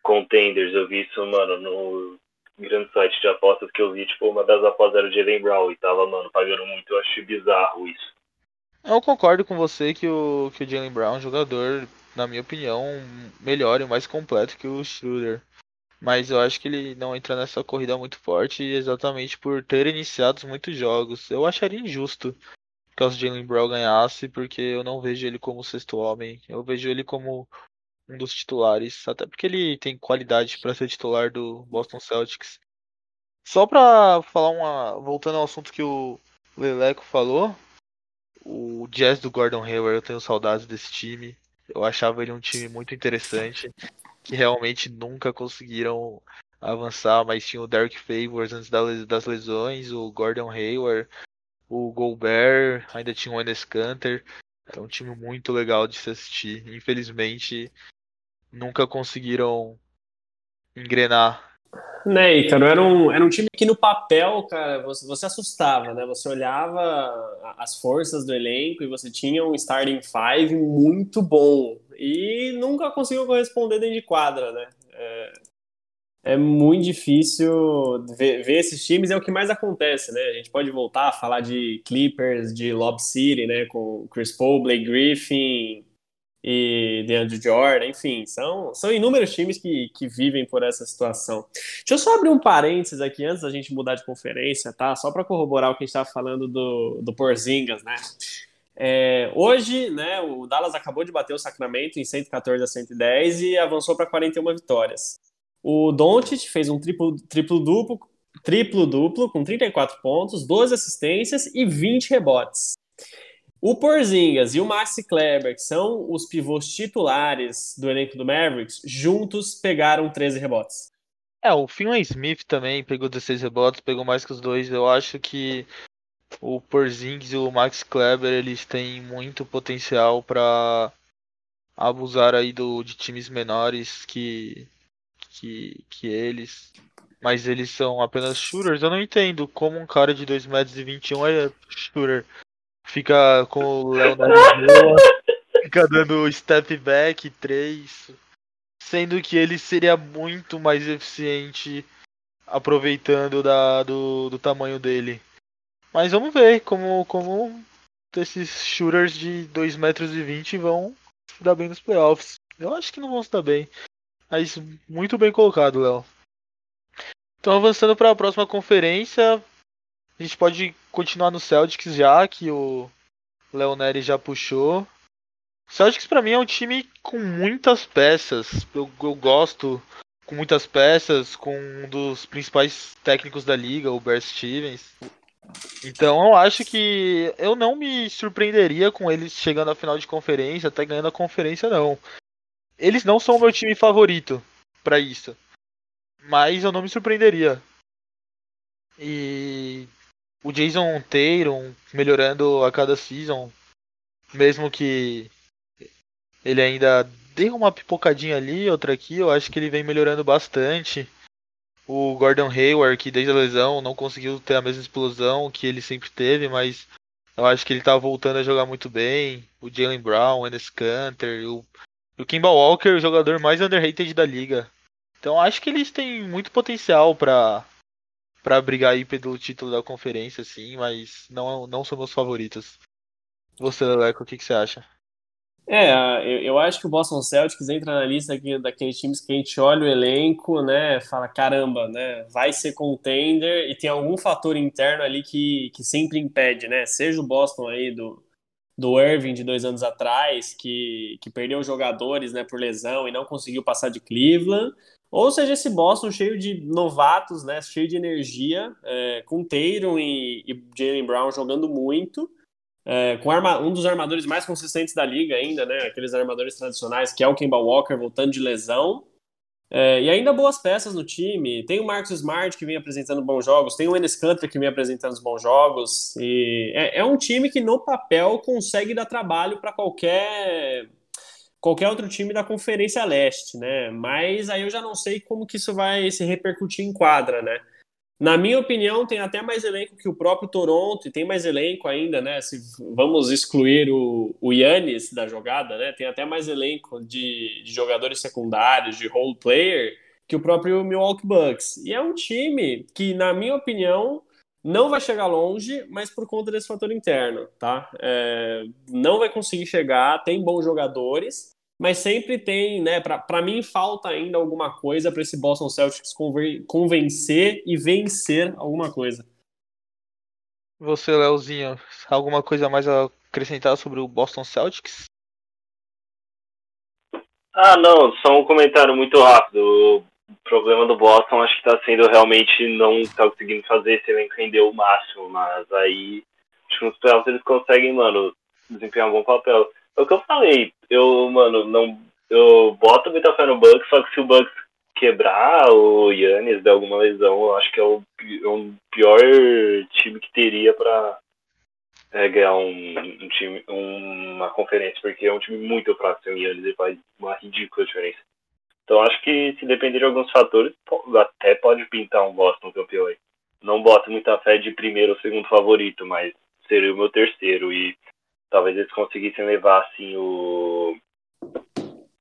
[SPEAKER 3] contenders. Eu vi isso, mano, no grande site de apostas que eu vi, tipo, uma das apostas era o Jalen Brown e tava, mano, pagando muito. Eu achei bizarro isso.
[SPEAKER 1] Eu concordo com você que o, que o Jalen Brown é um jogador, na minha opinião, melhor e mais completo que o Schroeder. Mas eu acho que ele não entra nessa corrida muito forte exatamente por ter iniciado muitos jogos. Eu acharia injusto que o Jalen Brown ganhasse, porque eu não vejo ele como sexto homem. Eu vejo ele como um dos titulares, até porque ele tem qualidade para ser titular do Boston Celtics. Só para falar uma, voltando ao assunto que o Leleco falou, o Jazz do Gordon Hayward, eu tenho saudades desse time. Eu achava ele um time muito interessante, que realmente nunca conseguiram avançar, mas tinha o Derek Favors antes das lesões, o Gordon Hayward, o Gobert, ainda tinha o Enes Kanter. Era um time muito legal de se assistir. Infelizmente, nunca conseguiram engrenar
[SPEAKER 2] né, Ícaro, era um, era um time que no papel, cara, você, você assustava, né? Você olhava as forças do elenco e você tinha um starting five muito bom e nunca conseguiu corresponder dentro de quadra, né? É, é muito difícil ver, ver, esses times, é o que mais acontece, né? A gente pode voltar a falar de Clippers, de Lob City, né? Com Chris Paul, Blake Griffin, e DeAndre Jordan, enfim, são, são inúmeros times que, que vivem por essa situação. Deixa eu só abrir um parênteses aqui antes da gente mudar de conferência, tá? Só para corroborar o que a gente estava falando do, do Porzingas, né? É, hoje, né, o Dallas acabou de bater o Sacramento em 114 a 110 e avançou para 41 vitórias. O Doncic fez um triplo, triplo duplo, triplo duplo com 34 pontos, 12 assistências e 20 rebotes. O Porzingas e o Maxi Kleber, que são os pivôs titulares do elenco do Mavericks, juntos pegaram 13 rebotes.
[SPEAKER 1] É, o Finlay Smith também pegou 16 rebotes, pegou mais que os dois. Eu acho que o Porzingis e o Max Kleber eles têm muito potencial para abusar aí do, de times menores que, que, que eles. Mas eles são apenas shooters. Eu não entendo como um cara de 2 metros 21 é shooter fica com o Léo na boa, fica dando step back 3, sendo que ele seria muito mais eficiente aproveitando da, do, do tamanho dele. Mas vamos ver como, como esses shooters de 2 metros e 20 vão se dar bem nos playoffs. Eu acho que não vão se dar bem. Mas muito bem colocado, Léo. Então avançando para a próxima conferência, a gente pode continuar no Celtics já, que o Leoneri já puxou. O Celtics para mim é um time com muitas peças. Eu, eu gosto com muitas peças, com um dos principais técnicos da liga, o Bear Stevens. Então eu acho que eu não me surpreenderia com eles chegando à final de conferência, até ganhando a conferência não. Eles não são o meu time favorito para isso. Mas eu não me surpreenderia. E o Jason Tatum melhorando a cada season, mesmo que ele ainda dê uma pipocadinha ali, outra aqui, eu acho que ele vem melhorando bastante. O Gordon Hayward, que desde a lesão não conseguiu ter a mesma explosão que ele sempre teve, mas eu acho que ele tá voltando a jogar muito bem. O Jalen Brown, o Enes o, o Kimba Walker, o jogador mais underrated da liga. Então acho que eles têm muito potencial para para brigar aí pelo título da conferência, sim, mas não, não são meus favoritos. Você, Leleco, o que, que você acha?
[SPEAKER 2] É, eu, eu, acho que o Boston Celtics entra na lista aqui daqueles times que a gente olha o elenco, né, fala, caramba, né, vai ser contender e tem algum fator interno ali que, que sempre impede, né, seja o Boston aí do, do Irving de dois anos atrás, que, que perdeu jogadores, né, por lesão e não conseguiu passar de Cleveland, ou seja, esse Boston cheio de novatos, né, cheio de energia, é, com Tatum e, e Jalen Brown jogando muito, é, com arma, um dos armadores mais consistentes da liga ainda, né, aqueles armadores tradicionais, que é o Kemba Walker voltando de lesão, é, e ainda boas peças no time. Tem o Marcus Smart que vem apresentando bons jogos, tem o Enes Kanter que vem apresentando bons jogos. E é, é um time que no papel consegue dar trabalho para qualquer qualquer outro time da Conferência Leste, né? Mas aí eu já não sei como que isso vai se repercutir em quadra, né? Na minha opinião, tem até mais elenco que o próprio Toronto, e tem mais elenco ainda, né? Se vamos excluir o, o Yannis da jogada, né? Tem até mais elenco de, de jogadores secundários, de role player, que o próprio Milwaukee Bucks. E é um time que, na minha opinião, não vai chegar longe, mas por conta desse fator interno, tá? É, não vai conseguir chegar, tem bons jogadores, mas sempre tem, né? Para mim, falta ainda alguma coisa para esse Boston Celtics convencer e vencer alguma coisa.
[SPEAKER 1] Você, Leozinho, alguma coisa mais a acrescentar sobre o Boston Celtics?
[SPEAKER 3] Ah, não, só um comentário muito rápido. O problema do Boston acho que está sendo realmente não tá conseguindo fazer esse elenco render o máximo, mas aí acho que nos playoffs eles conseguem, mano, desempenhar um bom papel. É o que eu falei, eu, mano, não. Eu boto muita fé no Bucks, só que se o Bucks quebrar o Yannis de alguma lesão, eu acho que é o, é o pior time que teria para é, ganhar um, um, time, uma conferência, porque é um time muito fraco sem o Yannis e faz uma ridícula diferença. Então acho que se depender de alguns fatores, até pode pintar um Boston campeão aí. Não boto muita fé de primeiro ou segundo favorito, mas seria o meu terceiro e talvez eles conseguissem levar assim o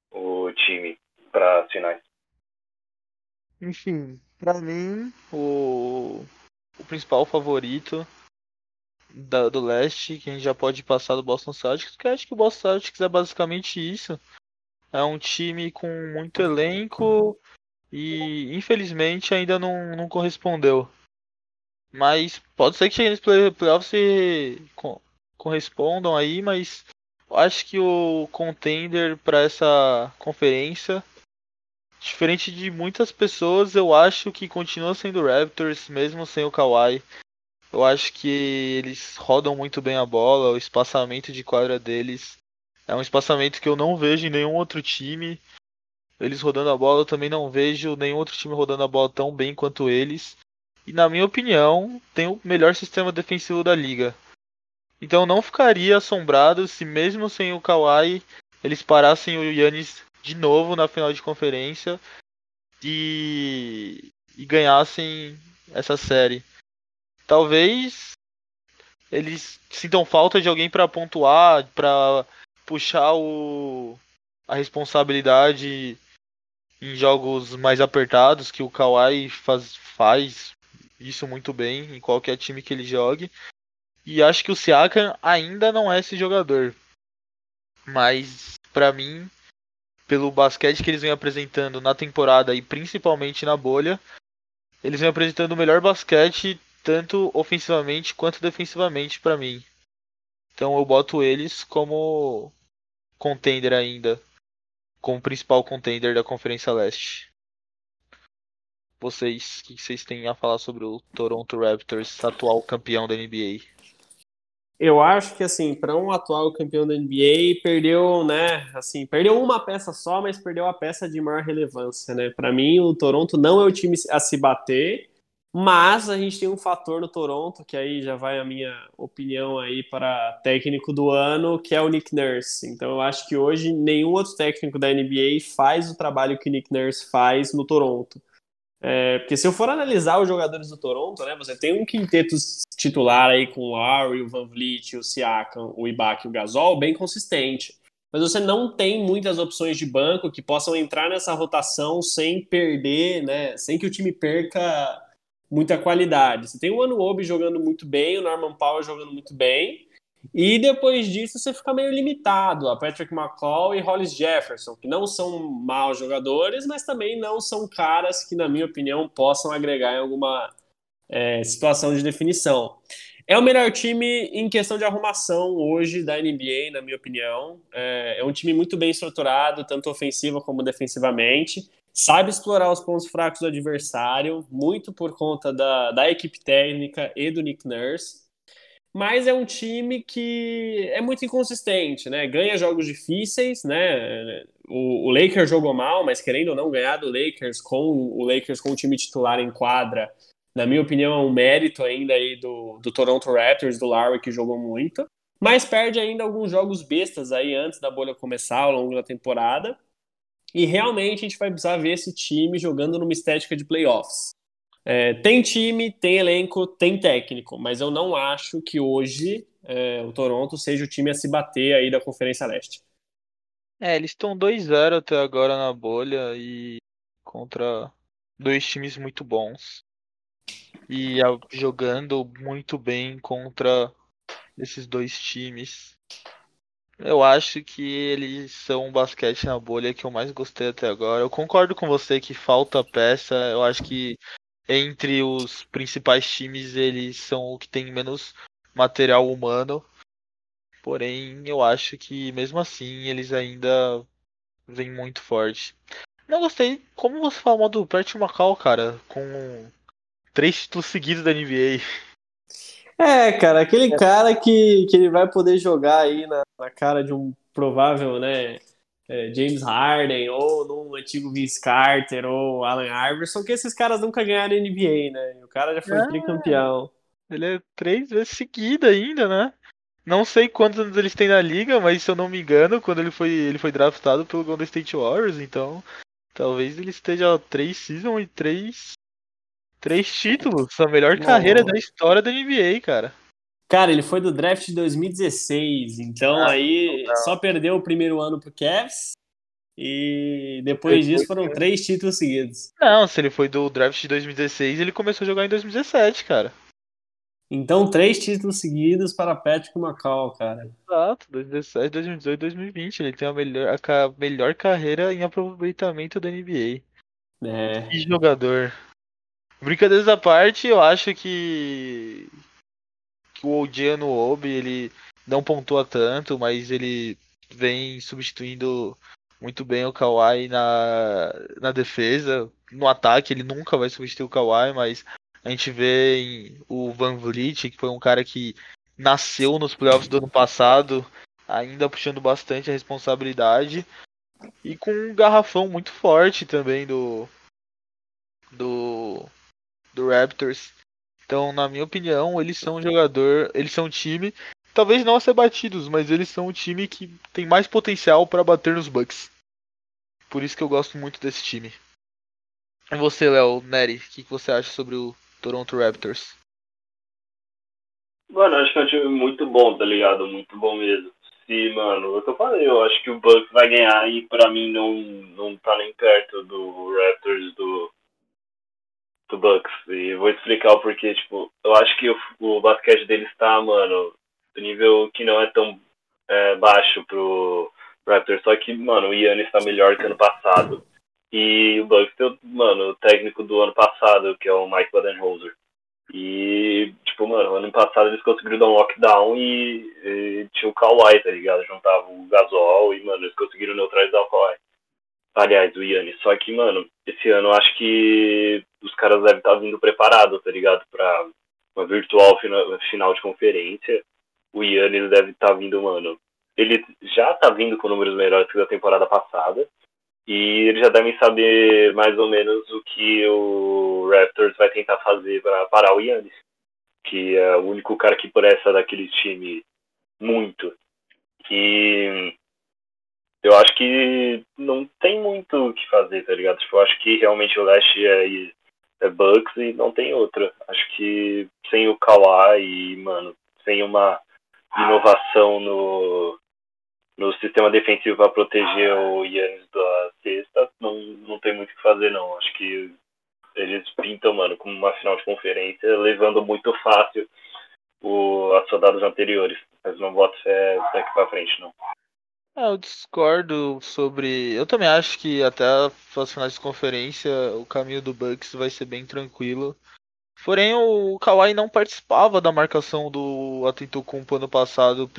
[SPEAKER 3] o time para as finais.
[SPEAKER 1] Enfim, para mim o o principal favorito da, do leste, que a gente já pode passar do Boston Celtics, porque acho que o Boston Celtics é basicamente isso. É um time com muito elenco e infelizmente ainda não, não correspondeu. Mas pode ser que chegue nos playoffs e correspondam aí, mas acho que o contender para essa conferência, diferente de muitas pessoas, eu acho que continua sendo o Raptors, mesmo sem o Kawhi. Eu acho que eles rodam muito bem a bola, o espaçamento de quadra deles é um espaçamento que eu não vejo em nenhum outro time. Eles rodando a bola, eu também não vejo nenhum outro time rodando a bola tão bem quanto eles. E na minha opinião, tem o melhor sistema defensivo da liga. Então não ficaria assombrado se mesmo sem o Kawhi eles parassem o Yannis de novo na final de conferência e, e ganhassem essa série. Talvez eles sintam falta de alguém para pontuar, para puxar o, a responsabilidade em jogos mais apertados, que o Kawhi faz, faz isso muito bem em qualquer time que ele jogue. E acho que o Siakam ainda não é esse jogador. Mas, para mim, pelo basquete que eles vêm apresentando na temporada e principalmente na bolha, eles vêm apresentando o melhor basquete tanto ofensivamente quanto defensivamente para mim. Então eu boto eles como contender ainda, como principal contender da Conferência Leste. Vocês, o que vocês têm a falar sobre o Toronto Raptors, atual campeão da NBA?
[SPEAKER 2] Eu acho que assim, para um atual campeão da NBA, perdeu, né, assim, perdeu uma peça só, mas perdeu a peça de maior relevância, né? Para mim, o Toronto não é o time a se bater mas a gente tem um fator no Toronto, que aí já vai a minha opinião aí para técnico do ano, que é o Nick Nurse. Então eu acho que hoje nenhum outro técnico da NBA faz o trabalho que o Nick Nurse faz no Toronto. É, porque se eu for analisar os jogadores do Toronto, né, você tem um quinteto titular aí com o Lowry, o Van Vliet, o Siakam, o Ibaka e o Gasol bem consistente. Mas você não tem muitas opções de banco que possam entrar nessa rotação sem perder, né, sem que o time perca muita qualidade. Você tem o Anuobi jogando muito bem, o Norman Powell jogando muito bem, e depois disso você fica meio limitado a Patrick McCall e Hollis Jefferson, que não são maus jogadores, mas também não são caras que, na minha opinião, possam agregar em alguma é, situação de definição. É o melhor time em questão de arrumação hoje da NBA, na minha opinião. É, é um time muito bem estruturado, tanto ofensiva como defensivamente sabe explorar os pontos fracos do adversário, muito por conta da, da equipe técnica e do Nick Nurse. Mas é um time que é muito inconsistente, né? Ganha jogos difíceis, né? O, o Lakers jogou mal, mas querendo ou não ganhar do Lakers com o Lakers com o time titular em quadra, na minha opinião, é um mérito ainda aí do, do Toronto Raptors, do Larry, que jogou muito. Mas perde ainda alguns jogos bestas aí antes da bolha começar ao longo da temporada. E realmente a gente vai precisar ver esse time jogando numa estética de playoffs. É, tem time, tem elenco, tem técnico, mas eu não acho que hoje é, o Toronto seja o time a se bater aí da Conferência Leste.
[SPEAKER 1] É, eles estão 2-0 até agora na bolha e contra dois times muito bons. E jogando muito bem contra esses dois times. Eu acho que eles são o basquete na bolha que eu mais gostei até agora. Eu concordo com você que falta peça. Eu acho que entre os principais times eles são o que tem menos material humano. Porém, eu acho que mesmo assim eles ainda vêm muito forte. Não gostei, como você falou do Pat Macau, cara, com três títulos seguidos da NBA.
[SPEAKER 2] É, cara, aquele cara que, que ele vai poder jogar aí na, na cara de um provável, né, é, James Harden, ou num antigo Vince Carter, ou Allen Iverson, que esses caras nunca ganharam NBA, né? O cara já foi é, tricampeão.
[SPEAKER 1] Ele é três vezes seguida ainda, né? Não sei quantos anos eles têm na liga, mas se eu não me engano, quando ele foi, ele foi draftado pelo Golden State Warriors, então talvez ele esteja três seasons e três três títulos, a melhor carreira da história da NBA, cara.
[SPEAKER 2] Cara, ele foi do draft de 2016, então ah, aí não. só perdeu o primeiro ano pro Cavs e depois disso foram três títulos seguidos.
[SPEAKER 1] Não, se ele foi do draft de 2016, ele começou a jogar em 2017, cara.
[SPEAKER 2] Então, três títulos seguidos para Patrick McCall, cara.
[SPEAKER 1] Exato, 2017, 2018, 2020. Ele tem a melhor, a melhor carreira em aproveitamento da NBA.
[SPEAKER 2] É.
[SPEAKER 1] Que jogador. Brincadeiras à parte, eu acho que, que o Odiano Obi, ele não pontua tanto, mas ele vem substituindo muito bem o Kawhi na, na defesa. No ataque, ele nunca vai substituir o Kawhi, mas a gente vê o Van Vliet, que foi um cara que nasceu nos playoffs do ano passado, ainda puxando bastante a responsabilidade. E com um garrafão muito forte também do. Do. Do Raptors. Então, na minha opinião, eles são um jogador. Eles são um time. Talvez não a ser batidos, mas eles são um time que tem mais potencial para bater nos Bucks. Por isso que eu gosto muito desse time. E você, Léo, Nery, o que, que você acha sobre o Toronto Raptors?
[SPEAKER 3] Mano, acho que é um time muito bom, tá ligado? Muito bom mesmo. Se, mano, é eu falei, eu acho que o Bucks vai ganhar e pra mim não, não tá nem perto do Raptors do, do Bucks. E vou explicar o porquê, tipo, eu acho que o, o basquete deles tá, mano, do nível que não é tão é, baixo pro Raptors. Só que, mano, o Yannis tá melhor que ano passado. E o Bucks tem, mano, o técnico do ano passado, que é o Mike Badenholzer. E, tipo, mano, ano passado eles conseguiram dar um lockdown e, e tinha o Kawhi, tá ligado? Juntava o Gasol e, mano, eles conseguiram neutralizar o Kawhi. Aliás, o Yannis. Só que, mano, esse ano eu acho que os caras devem estar vindo preparados, tá ligado? Pra uma virtual final, de conferência. O Yannis deve estar vindo, mano. Ele já tá vindo com números melhores que da temporada passada. E eles já devem saber mais ou menos o que o Raptors vai tentar fazer para parar o Yannis, que é o único cara que presta daquele time muito. E eu acho que não tem muito o que fazer, tá ligado? Tipo, eu acho que realmente o leste é, é Bucks e não tem outra. Acho que sem o Kawhi mano, sem uma inovação no, no sistema defensivo para proteger o Yannis da sexta, não, não tem muito o que fazer, não. Acho que eles pintam, mano, como uma final de conferência, levando muito fácil o, as rodadas anteriores. Mas não boto fé daqui para frente, não.
[SPEAKER 1] É, eu discordo sobre. Eu também acho que até as finais de conferência o caminho do Bucks vai ser bem tranquilo. Porém, o Kawhi não participava da marcação do Atentocumpo ano passado,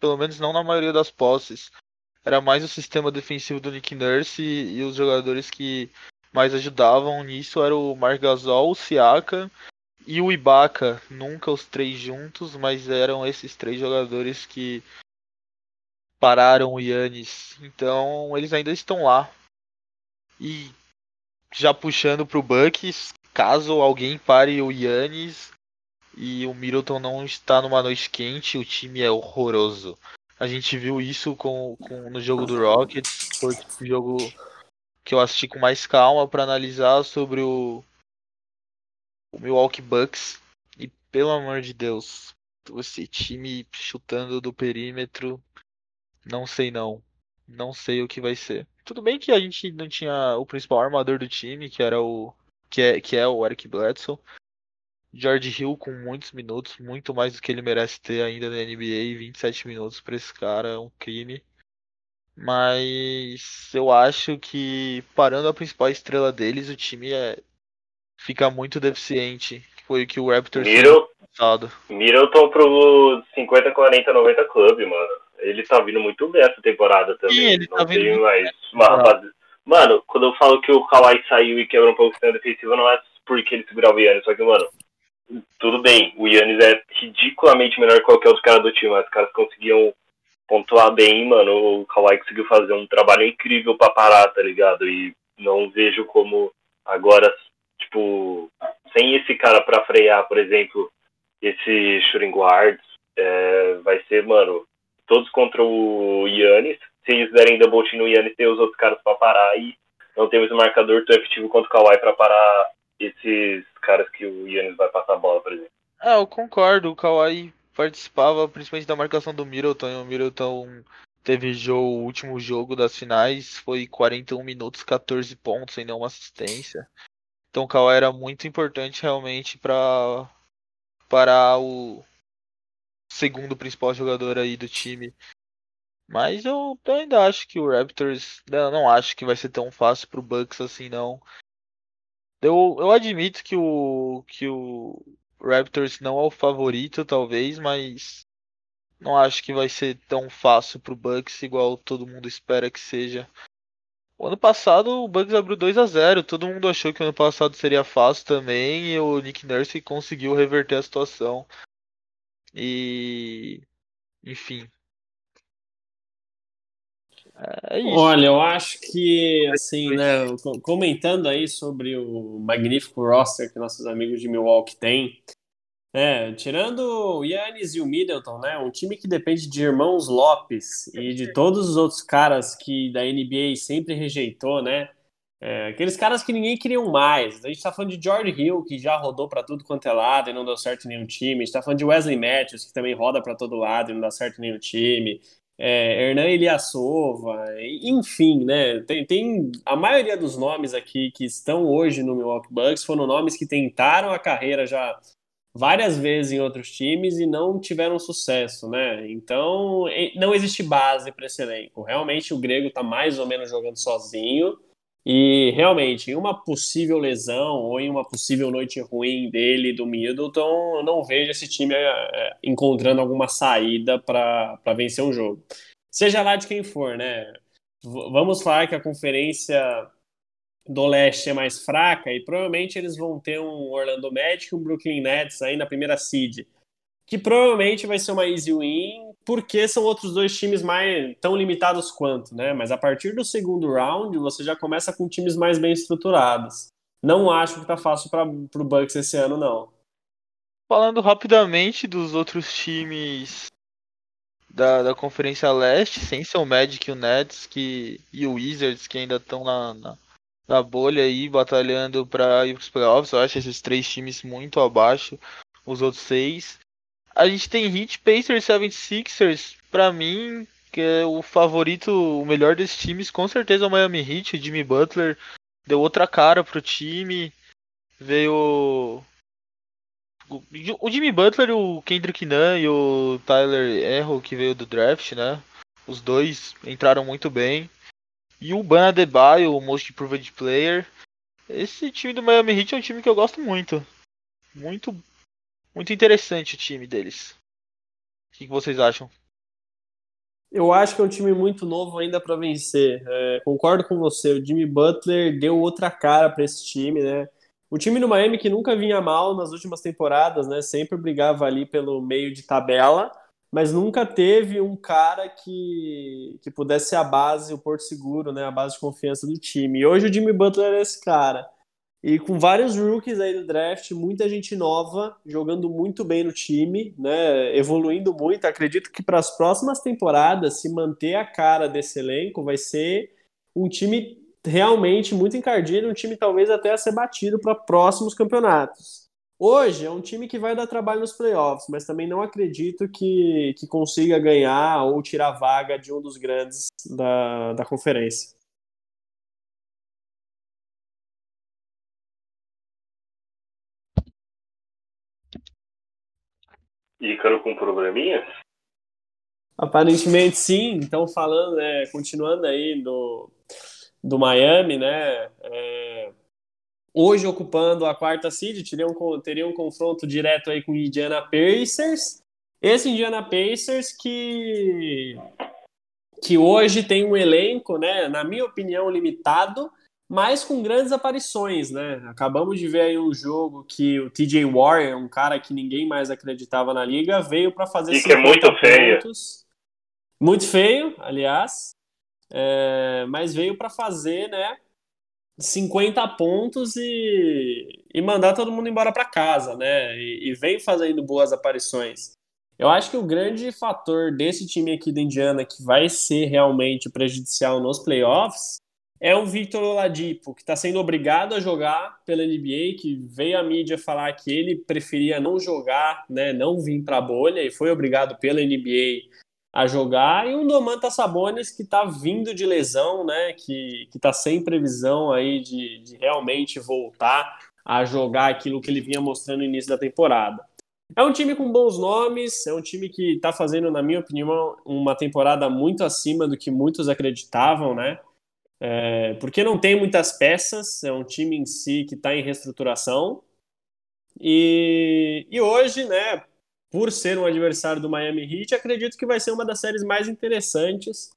[SPEAKER 1] pelo menos não na maioria das posses. Era mais o sistema defensivo do Nick Nurse e, e os jogadores que mais ajudavam nisso eram o Marc Gasol, o Siaka e o Ibaka. Nunca os três juntos, mas eram esses três jogadores que pararam o Yannis. Então, eles ainda estão lá. E já puxando pro Bucks, caso alguém pare o Yannis e o Middleton não está numa noite quente, o time é horroroso. A gente viu isso com, com no jogo do Rockets, foi o jogo que eu assisti com mais calma para analisar sobre o o Milwaukee Bucks. E pelo amor de Deus, esse time chutando do perímetro, não sei não. Não sei o que vai ser. Tudo bem que a gente não tinha o principal armador do time, que era o. que é, que é o Eric Bledsoe. George Hill com muitos minutos, muito mais do que ele merece ter ainda na NBA. 27 minutos para esse cara é um crime. Mas eu acho que, parando a principal estrela deles, o time é, fica muito deficiente. Foi o que o Raptors
[SPEAKER 3] Middle,
[SPEAKER 1] passado.
[SPEAKER 3] Middleton pro 50, 40, 90 club, mano. Ele tá vindo muito bem essa temporada também.
[SPEAKER 1] Sim, ele
[SPEAKER 3] não
[SPEAKER 1] tá
[SPEAKER 3] tem mais uma rapaz... Mano, quando eu falo que o Kawhi saiu e quebra um pouco o sistema defensivo, não é porque ele segurava o Yannis, só que, mano, tudo bem, o Yannis é ridiculamente melhor que qualquer outro cara do time, mas os caras conseguiam pontuar bem, mano. O Kawhi conseguiu fazer um trabalho incrível pra parar, tá ligado? E não vejo como agora, tipo, sem esse cara pra frear, por exemplo, esse shooting guards, é, vai ser, mano, todos contra o Yannis. Se eles derem double team no Yannis, tem os outros caras pra parar e não temos um marcador tão efetivo quanto o Kawhi pra parar esses caras que o Yannis vai passar a bola, por exemplo.
[SPEAKER 1] É, eu concordo. O Kawhi participava principalmente da marcação do Middleton. E o Middleton teve jogo, o último jogo das finais foi 41 minutos, 14 pontos, sem nenhuma assistência. Então o Kawhi era muito importante realmente para para o segundo principal jogador aí do time. Mas eu ainda acho que o Raptors, eu não acho que vai ser tão fácil pro Bucks assim não. Eu, eu admito que o que o Raptors não é o favorito talvez, mas não acho que vai ser tão fácil pro Bucks igual todo mundo espera que seja. O ano passado o Bucks abriu 2 a 0 todo mundo achou que o ano passado seria fácil também e o Nick Nurse conseguiu reverter a situação. E. Enfim. É isso.
[SPEAKER 2] Olha, eu acho que, assim, né, co- comentando aí sobre o magnífico roster que nossos amigos de Milwaukee têm, é, tirando o Yannis e o Middleton, né, um time que depende de irmãos Lopes e de todos os outros caras que da NBA sempre rejeitou, né, é, aqueles caras que ninguém queria mais. A gente tá falando de George Hill, que já rodou pra tudo quanto é lado e não deu certo em nenhum time. A gente tá falando de Wesley Matthews, que também roda pra todo lado e não dá certo em nenhum time é, Hernan Ilyasova, enfim, né? Tem, tem a maioria dos nomes aqui que estão hoje no Milwaukee Bucks foram nomes que tentaram a carreira já várias vezes em outros times e não tiveram sucesso, né? Então não existe base para esse elenco. Realmente o Grego está mais ou menos jogando sozinho. E realmente, em uma possível lesão ou em uma possível noite ruim dele do Middleton, eu não vejo esse time é, encontrando alguma saída para vencer um jogo. Seja lá de quem for, né? Vamos falar que a conferência do leste é mais fraca e provavelmente eles vão ter um Orlando Magic e um Brooklyn Nets aí na primeira seed, que provavelmente vai ser uma easy win, porque são outros dois times mais tão limitados quanto, né? Mas a partir do segundo round, você já começa com times mais bem estruturados. Não acho que tá fácil para o Bucks esse ano, não.
[SPEAKER 1] Falando rapidamente dos outros times da, da Conferência Leste, sem ser o Magic o Nets que, e o Wizards, que ainda estão na, na, na bolha aí, batalhando para ir para os playoffs. Eu acho esses três times muito abaixo, os outros seis. A gente tem Heat, Pacers, 76ers. Pra mim, que é o favorito, o melhor desses times, com certeza é o Miami Heat. O Jimmy Butler deu outra cara pro time. Veio o- Jimmy Butler, o Kendrick Nunn e o Tyler Erro, que veio do draft, né? Os dois entraram muito bem. E o Ban Adebayo, o Most Improved Player. Esse time do Miami Heat é um time que eu gosto muito. Muito, muito interessante o time deles. O que, vocês acham?
[SPEAKER 2] Eu acho que é um time muito novo ainda para vencer. É, concordo com você. O Jimmy Butler deu outra cara para esse time, né? O time do Miami que nunca vinha mal nas últimas temporadas, né? Sempre brigava ali pelo meio de tabela, mas nunca teve um cara que, que pudesse ser a base, o porto seguro, né? A base de confiança do time. E hoje o Jimmy Butler é esse cara. E com vários rookies aí do draft, muita gente nova, jogando muito bem no time, né? Evoluindo muito. Acredito que para as próximas temporadas, se manter a cara desse elenco, vai ser um time realmente muito encardido, um time talvez até a ser batido para próximos campeonatos. Hoje é um time que vai dar trabalho nos playoffs, mas também não acredito que, que consiga ganhar ou tirar vaga de um dos grandes da, da conferência.
[SPEAKER 3] Ícaro com probleminhas?
[SPEAKER 2] Aparentemente sim. Então falando, né, continuando aí do, do Miami, né? É, hoje ocupando a quarta seed, teria um, teria um confronto direto aí com o Indiana Pacers. Esse Indiana Pacers que que hoje tem um elenco, né, na minha opinião, limitado, mas com grandes aparições, né? Acabamos de ver aí um jogo que o TJ Warren, um cara que ninguém mais acreditava na liga, veio para fazer
[SPEAKER 3] e que é muito feio.
[SPEAKER 2] Muito feio, aliás, é, mas veio para fazer, né? 50 pontos e, e mandar todo mundo embora para casa, né? E, e vem fazendo boas aparições. Eu acho que o grande fator desse time aqui da Indiana que vai ser realmente prejudicial nos playoffs é o Victor Oladipo, que está sendo obrigado a jogar pela NBA, que veio a mídia falar que ele preferia não jogar, né, não vir para a bolha e foi obrigado pela NBA a jogar, e um Domantas Sabonis que está vindo de lesão, né, que está sem previsão aí de, de realmente voltar a jogar aquilo que ele vinha mostrando no início da temporada. É um time com bons nomes, é um time que está fazendo, na minha opinião, uma temporada muito acima do que muitos acreditavam, né? É, porque não tem muitas peças, é um time em si que está em reestruturação. E, e hoje, né, por ser um adversário do Miami Heat, acredito que vai ser uma das séries mais interessantes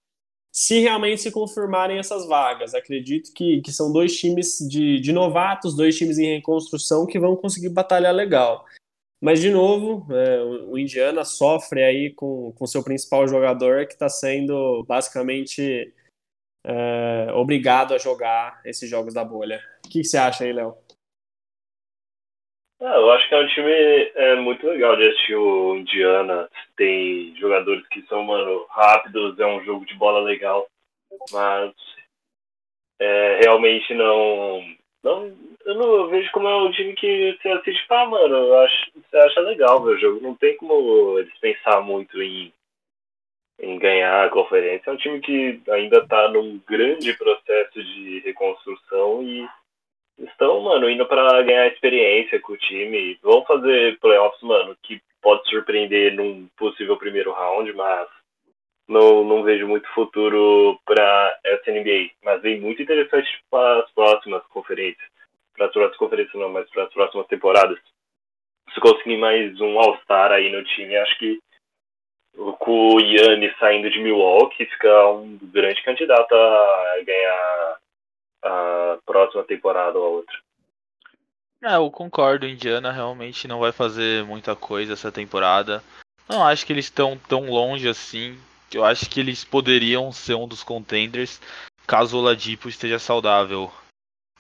[SPEAKER 2] se realmente se confirmarem essas vagas. Acredito que, que são dois times de, de novatos, dois times em reconstrução que vão conseguir batalhar legal. Mas, de novo, é, o Indiana sofre aí com, com seu principal jogador que está sendo basicamente é, obrigado a jogar esses jogos da bolha. O que, que você acha aí, Léo?
[SPEAKER 3] Ah, eu acho que é um time é, muito legal de assistir o Indiana. Tem jogadores que são, mano, rápidos, é um jogo de bola legal. Mas é, realmente não, não. Eu não vejo como é um time que você assiste ah, mano, acho, você acha legal ver o jogo. Não tem como eles pensar muito em, em ganhar a conferência. É um time que ainda tá num grande processo de reconstrução e estão, mano, indo para ganhar experiência com o time. Vão fazer playoffs, mano, que pode surpreender num possível primeiro round, mas não, não vejo muito futuro para essa NBA. Mas vem muito interessante para as próximas conferências. Para as próximas conferências, não, mas para as próximas temporadas. Se conseguir mais um All-Star aí no time, acho que com o Yannis saindo de Milwaukee, fica um grande candidato a ganhar a próxima temporada ou a outra.
[SPEAKER 1] É, eu concordo, Indiana realmente não vai fazer muita coisa essa temporada. Não acho que eles estão tão longe assim. Eu acho que eles poderiam ser um dos contenders caso o Oladipo esteja saudável.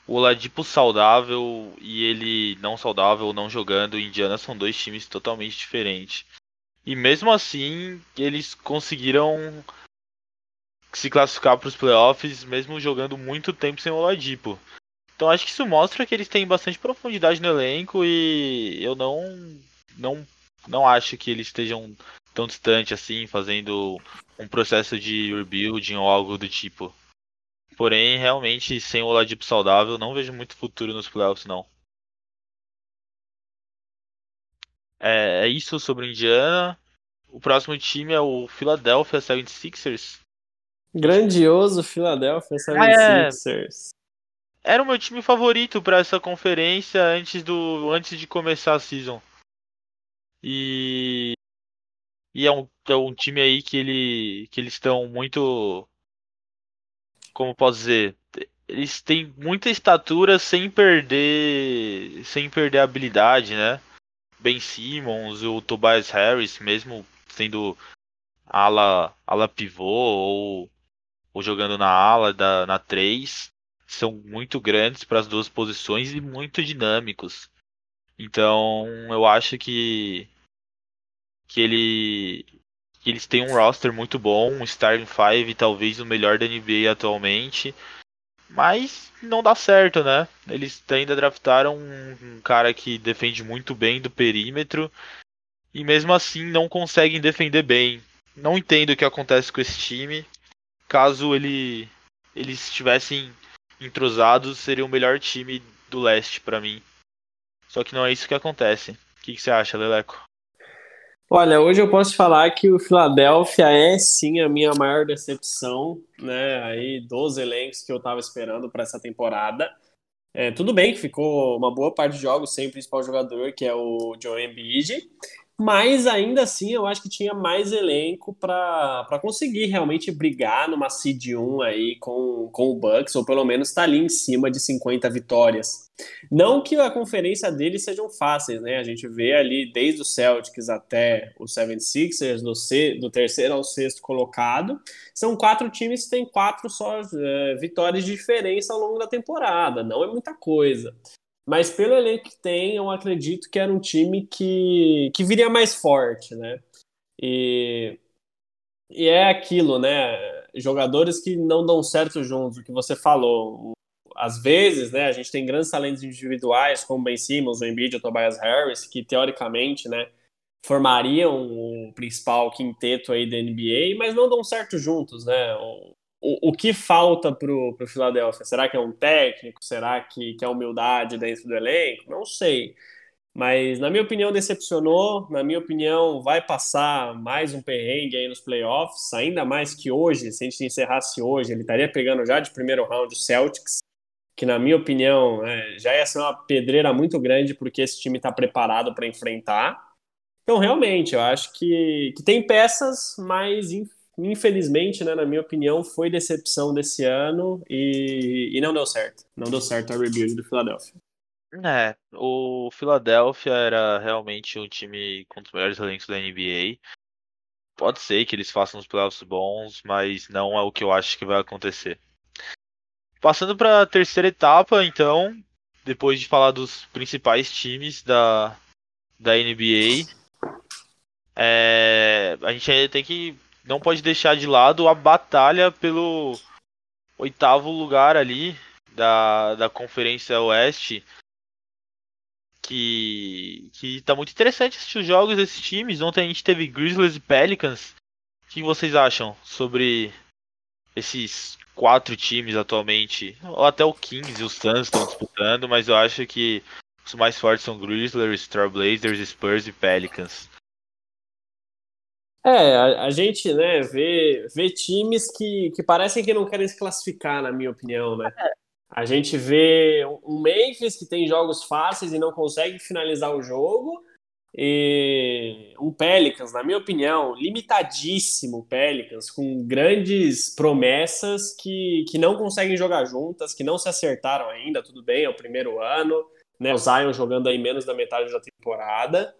[SPEAKER 1] O Oladipo saudável e ele não saudável, não jogando, Indiana são dois times totalmente diferentes. E mesmo assim, eles conseguiram se classificar para os playoffs, mesmo jogando muito tempo sem o Oladipo. Então acho que isso mostra que eles têm bastante profundidade no elenco e eu não não não acho que eles estejam tão distante assim, fazendo um processo de rebuilding ou algo do tipo. Porém, realmente, sem o Oladipo saudável, não vejo muito futuro nos playoffs, não. É, é isso sobre o Indiana. O próximo time é o Philadelphia 76ers.
[SPEAKER 2] Grandioso Philadelphia 76ers.
[SPEAKER 1] É, era o meu time favorito para essa conferência antes do antes de começar a season. E e é um, é um time aí que ele que eles estão muito como posso dizer, eles têm muita estatura sem perder sem perder habilidade, né? Ben Simmons, o Tobias Harris, mesmo sendo ala ala pivô ou ou jogando na ala, da, na 3, são muito grandes para as duas posições e muito dinâmicos. Então eu acho que que ele que eles têm um roster muito bom, um starting five talvez o melhor da NBA atualmente. Mas não dá certo, né? Eles ainda draftaram um, cara que defende muito bem do perímetro e mesmo assim não conseguem defender bem. Não entendo o que acontece com esse time. Caso ele eles estivessem entrosados, seria o melhor time do leste para mim. Só que não é isso que acontece. O que, que você acha, Leleco?
[SPEAKER 2] Olha, hoje eu posso falar que o Philadelphia é sim a minha maior decepção, né? Aí dos elencos que eu estava esperando para essa temporada. É, tudo bem que ficou uma boa parte de jogos sem o principal jogador, que é o Joe Embiid, mas ainda assim eu acho que tinha mais elenco para conseguir realmente brigar numa seed 1 aí com, com o Bucks, ou pelo menos estar tá ali em cima de 50 vitórias. Não que a conferência deles sejam fáceis, né? A gente vê ali desde o Celtics até o 76ers, do, C, do terceiro ao sexto colocado. São quatro times que têm quatro só é, vitórias de diferença ao longo da temporada. Não é muita coisa. Mas pelo elenco que tem, eu acredito que era um time que, que viria mais forte, né? E, e é aquilo, né? Jogadores que não dão certo juntos, o que você falou. Às vezes, né, a gente tem grandes talentos individuais, como Ben Simmons, o Embiid, o Tobias Harris, que teoricamente, né, formariam o principal quinteto aí da NBA, mas não dão certo juntos, né? O que falta para o Philadelphia? Será que é um técnico? Será que, que é humildade dentro do elenco? Não sei. Mas, na minha opinião, decepcionou. Na minha opinião, vai passar mais um perrengue aí nos playoffs. Ainda mais que hoje, se a gente encerrasse hoje, ele estaria pegando já de primeiro round o Celtics, que, na minha opinião, é, já ia ser uma pedreira muito grande porque esse time está preparado para enfrentar. Então, realmente, eu acho que, que tem peças, mas infelizmente, né, na minha opinião, foi decepção desse ano e, e não deu certo. Não deu certo a rebuild do Philadelphia.
[SPEAKER 1] É, o Philadelphia era realmente um time com os melhores elencos da NBA. Pode ser que eles façam os playoffs bons, mas não é o que eu acho que vai acontecer. Passando para a terceira etapa, então, depois de falar dos principais times da, da NBA, é, a gente tem que não pode deixar de lado a batalha pelo oitavo lugar ali da, da Conferência Oeste. Que, que tá muito interessante assistir os jogos desses times. Ontem a gente teve Grizzlies e Pelicans. O que vocês acham sobre esses quatro times atualmente? Ou até o Kings e o Suns estão disputando, mas eu acho que os mais fortes são Grizzlies, Trailblazers, Spurs e Pelicans.
[SPEAKER 2] É, a, a, gente, né, vê, vê times que, que parecem que não querem se classificar, na minha opinião, né? A gente vê um Memphis que tem jogos fáceis e não consegue finalizar o jogo, e um Pelicans, na minha opinião, limitadíssimo Pelicans, com grandes promessas que, que não conseguem jogar juntas, que não se acertaram ainda, tudo bem, é o primeiro ano, né? O Zion jogando aí menos da metade da temporada,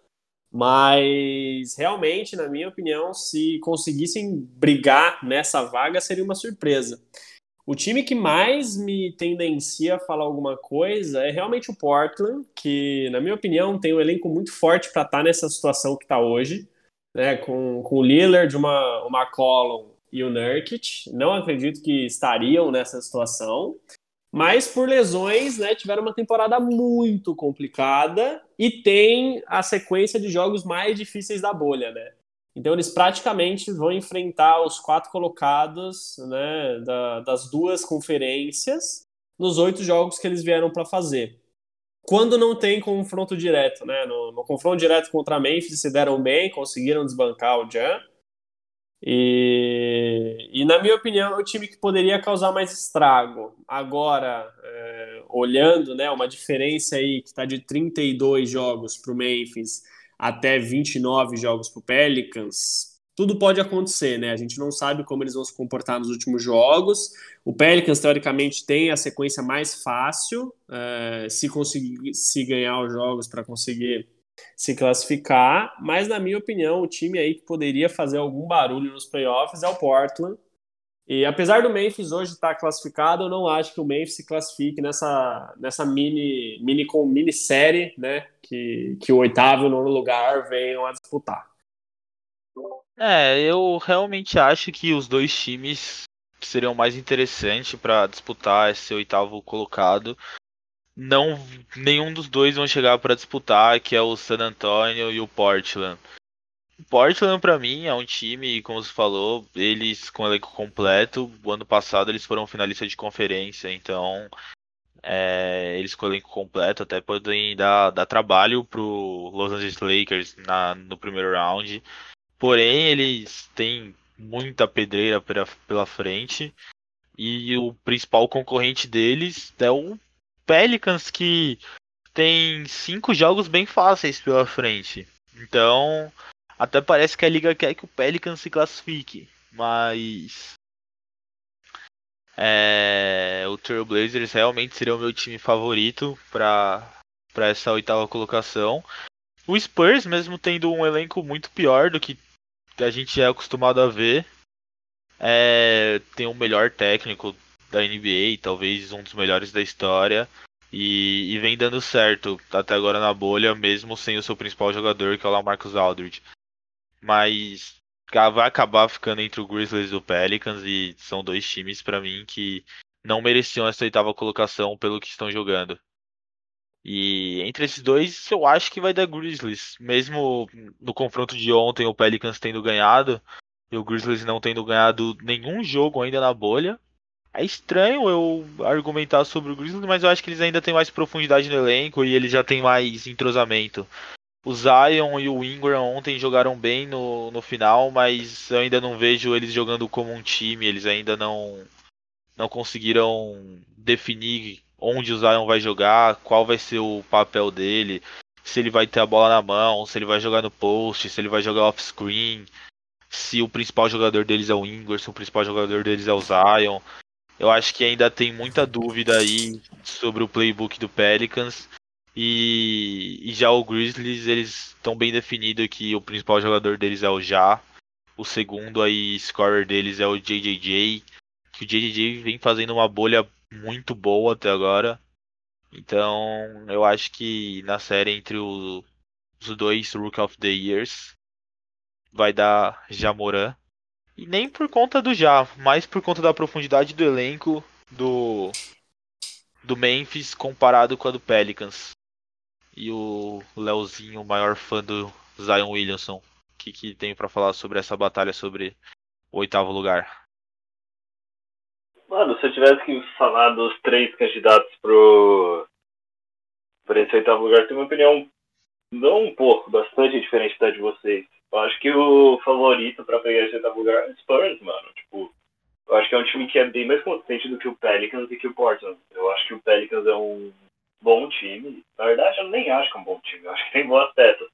[SPEAKER 2] mas realmente, na minha opinião, se conseguissem brigar nessa vaga, seria uma surpresa. O time que mais me tendencia a falar alguma coisa é realmente o Portland, que, na minha opinião, tem um elenco muito forte para estar tá nessa situação que está hoje, né? com, com o Lillard, uma, o McCollum e o Nurkic. Não acredito que estariam nessa situação. Mas por lesões, né, tiveram uma temporada muito complicada e tem a sequência de jogos mais difíceis da bolha, né? Então eles praticamente vão enfrentar os quatro colocados né, da, das duas conferências nos oito jogos que eles vieram para fazer. Quando não tem confronto direto, né? No, no confronto direto contra a Memphis se deram bem, conseguiram desbancar o Jan. E, e, na minha opinião, é o time que poderia causar mais estrago. Agora, é, olhando né, uma diferença aí que está de 32 jogos para o Memphis até 29 jogos para o Pelicans, tudo pode acontecer, né? A gente não sabe como eles vão se comportar nos últimos jogos. O Pelicans, teoricamente, tem a sequência mais fácil é, se conseguir se ganhar os jogos para conseguir se classificar, mas na minha opinião, o time aí que poderia fazer algum barulho nos playoffs é o Portland. E apesar do Memphis hoje estar classificado, eu não acho que o Memphis se classifique nessa, nessa mini, mini, com mini série, né? Que, que o oitavo e o nono lugar venham a disputar.
[SPEAKER 1] É, eu realmente acho que os dois times seriam mais interessantes para disputar esse oitavo colocado. Não, nenhum dos dois vão chegar para disputar, que é o San Antonio e o Portland. O Portland para mim é um time, como você falou, eles com elenco completo. O ano passado eles foram finalistas de conferência, então é, eles com elenco completo até podem dar, dar trabalho pro Los Angeles Lakers na, no primeiro round. Porém, eles têm muita pedreira pela, pela frente. E o principal concorrente deles é o Pelicans, que tem cinco jogos bem fáceis pela frente. Então, até parece que a liga quer que o Pelicans se classifique. Mas. É, o Trailblazers realmente seria o meu time favorito para essa oitava colocação. O Spurs, mesmo tendo um elenco muito pior do que que a gente é acostumado a ver. É, tem o um melhor técnico da NBA, talvez um dos melhores da história. E, e, vem dando certo até agora na bolha, mesmo sem o seu principal jogador, que é o Marcus Aldridge. Mas vai acabar ficando entre o Grizzlies e o Pelicans, e são dois times para mim que não mereciam essa oitava colocação pelo que estão jogando. E entre esses dois, eu acho que vai dar Grizzlies. Mesmo no confronto de ontem, o Pelicans tendo ganhado e o Grizzlies não tendo ganhado nenhum jogo ainda na bolha. É estranho eu argumentar sobre o Grizzlies, mas eu acho que eles ainda têm mais profundidade no elenco e eles já têm mais entrosamento. O Zion e o Ingram ontem jogaram bem no, no final, mas eu ainda não vejo eles jogando como um time. Eles ainda não, não conseguiram definir onde o Zion vai jogar, qual vai ser o papel dele, se ele vai ter a bola na mão, se ele vai jogar no post, se ele vai jogar off-screen, se o principal jogador deles é o Ingram, se o principal jogador deles é o Zion. Eu acho que ainda tem muita dúvida aí sobre o playbook do Pelicans. E, e já o Grizzlies, eles estão bem definidos que o principal jogador deles é o Ja. O segundo aí, scorer deles é o JJJ. Que o JJJ vem fazendo uma bolha muito boa até agora. Então, eu acho que na série entre o, os dois Rook of the Years vai dar Jamoran. E nem por conta do Já, mas por conta da profundidade do elenco do do Memphis comparado com a do Pelicans. E o Leozinho, o maior fã do Zion Williamson. O que, que tem para falar sobre essa batalha sobre o oitavo lugar?
[SPEAKER 3] Mano, se eu tivesse que falar dos três candidatos pro. para esse oitavo lugar, tenho uma opinião não um pouco, bastante diferente da de vocês. Eu acho que o favorito para pegar esse oitavo lugar é o Spurs, mano. Tipo, eu acho que é um time que é bem mais consistente do que o Pelicans e que o Portland. Eu acho que o Pelicans é um bom time. Na verdade, eu nem acho que é um bom time. Eu acho que tem boas peças.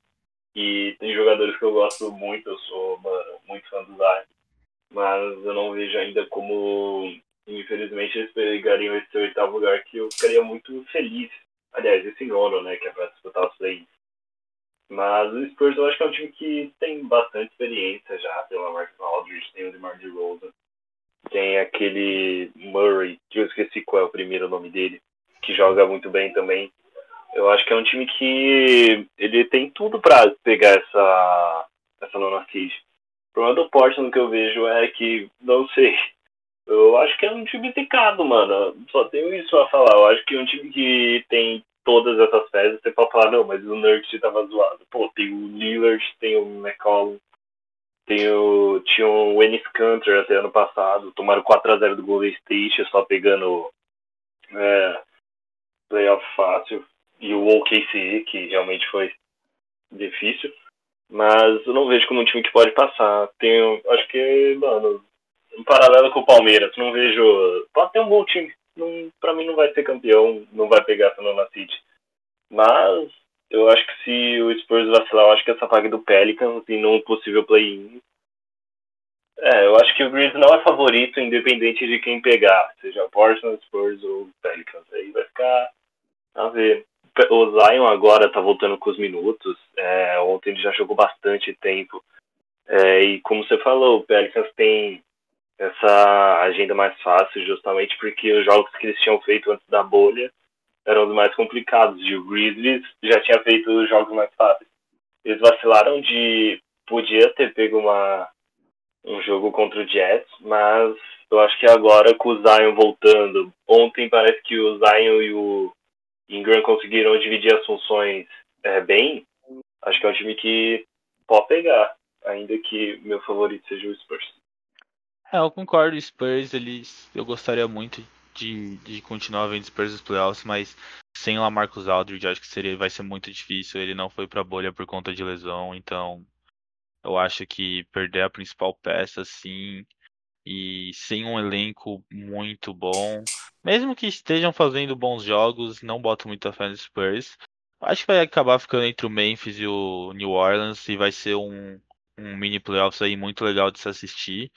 [SPEAKER 3] E tem jogadores que eu gosto muito. Eu sou, mano, muito fã do Zion. Mas eu não vejo ainda como infelizmente eles pegariam esse oitavo lugar que eu ficaria muito feliz. Aliás, esse nono, né, que é para disputar os play Mas o Spurs eu acho que é um time que tem bastante experiência já, o Marcus Aldridge, tem o DeMar DeRozan, tem aquele Murray, que eu esqueci qual é o primeiro nome dele, que joga muito bem também. Eu acho que é um time que ele tem tudo para pegar essa essa nona seed. O problema do Portland que eu vejo é que, não sei, eu acho que é um time picado, mano. Só tenho isso a falar. Eu acho que é um time que tem todas essas peças. Você pode falar, não, mas o Nurkic tava zoado. Pô, tem o Lillard, tem o McCollum, tem o, tinha o Ennis Cantor até ano passado. Tomaram 4x0 do Golden State, só pegando é, playoff fácil. E o OKC, que realmente foi difícil. Mas eu não vejo como um time que pode passar. Tenho, acho que, mano, em paralelo com o Palmeiras. Não vejo. Pode ter um bom time. Não, pra mim não vai ser campeão, não vai pegar essa nona City. Mas eu acho que se o Spurs vacilar, eu acho que essa vaga do Pelicans e num possível play-in. É, eu acho que o Grizzlies não é favorito, independente de quem pegar, seja Portland, Spurs ou Pelicans. Aí vai ficar a ver. O Zion agora tá voltando com os minutos. É, ontem ele já jogou bastante tempo. É, e como você falou, o Pelicans tem essa agenda mais fácil, justamente porque os jogos que eles tinham feito antes da bolha eram os mais complicados, e o Grizzlies já tinha feito os jogos mais fáceis. Eles vacilaram de. podia ter pego uma, um jogo contra o Jets, mas Eu acho que agora com o Zion voltando, ontem parece que o Zion e o Ingram conseguiram dividir as funções é, bem. Acho que é um time que pode pegar, ainda que meu favorito seja o Spurs.
[SPEAKER 1] É, eu concordo, Spurs, eles. Eu gostaria muito de, de continuar vendo Spurs nos playoffs, mas sem o Lamarcus Aldridge acho que seria, vai ser muito difícil. Ele não foi pra bolha por conta de lesão, então eu acho que perder a principal peça, assim, e sem um elenco muito bom, mesmo que estejam fazendo bons jogos, não boto muita fé no Spurs. Acho que vai acabar ficando entre o Memphis e o New Orleans e vai ser um, um mini playoffs aí muito legal de se assistir.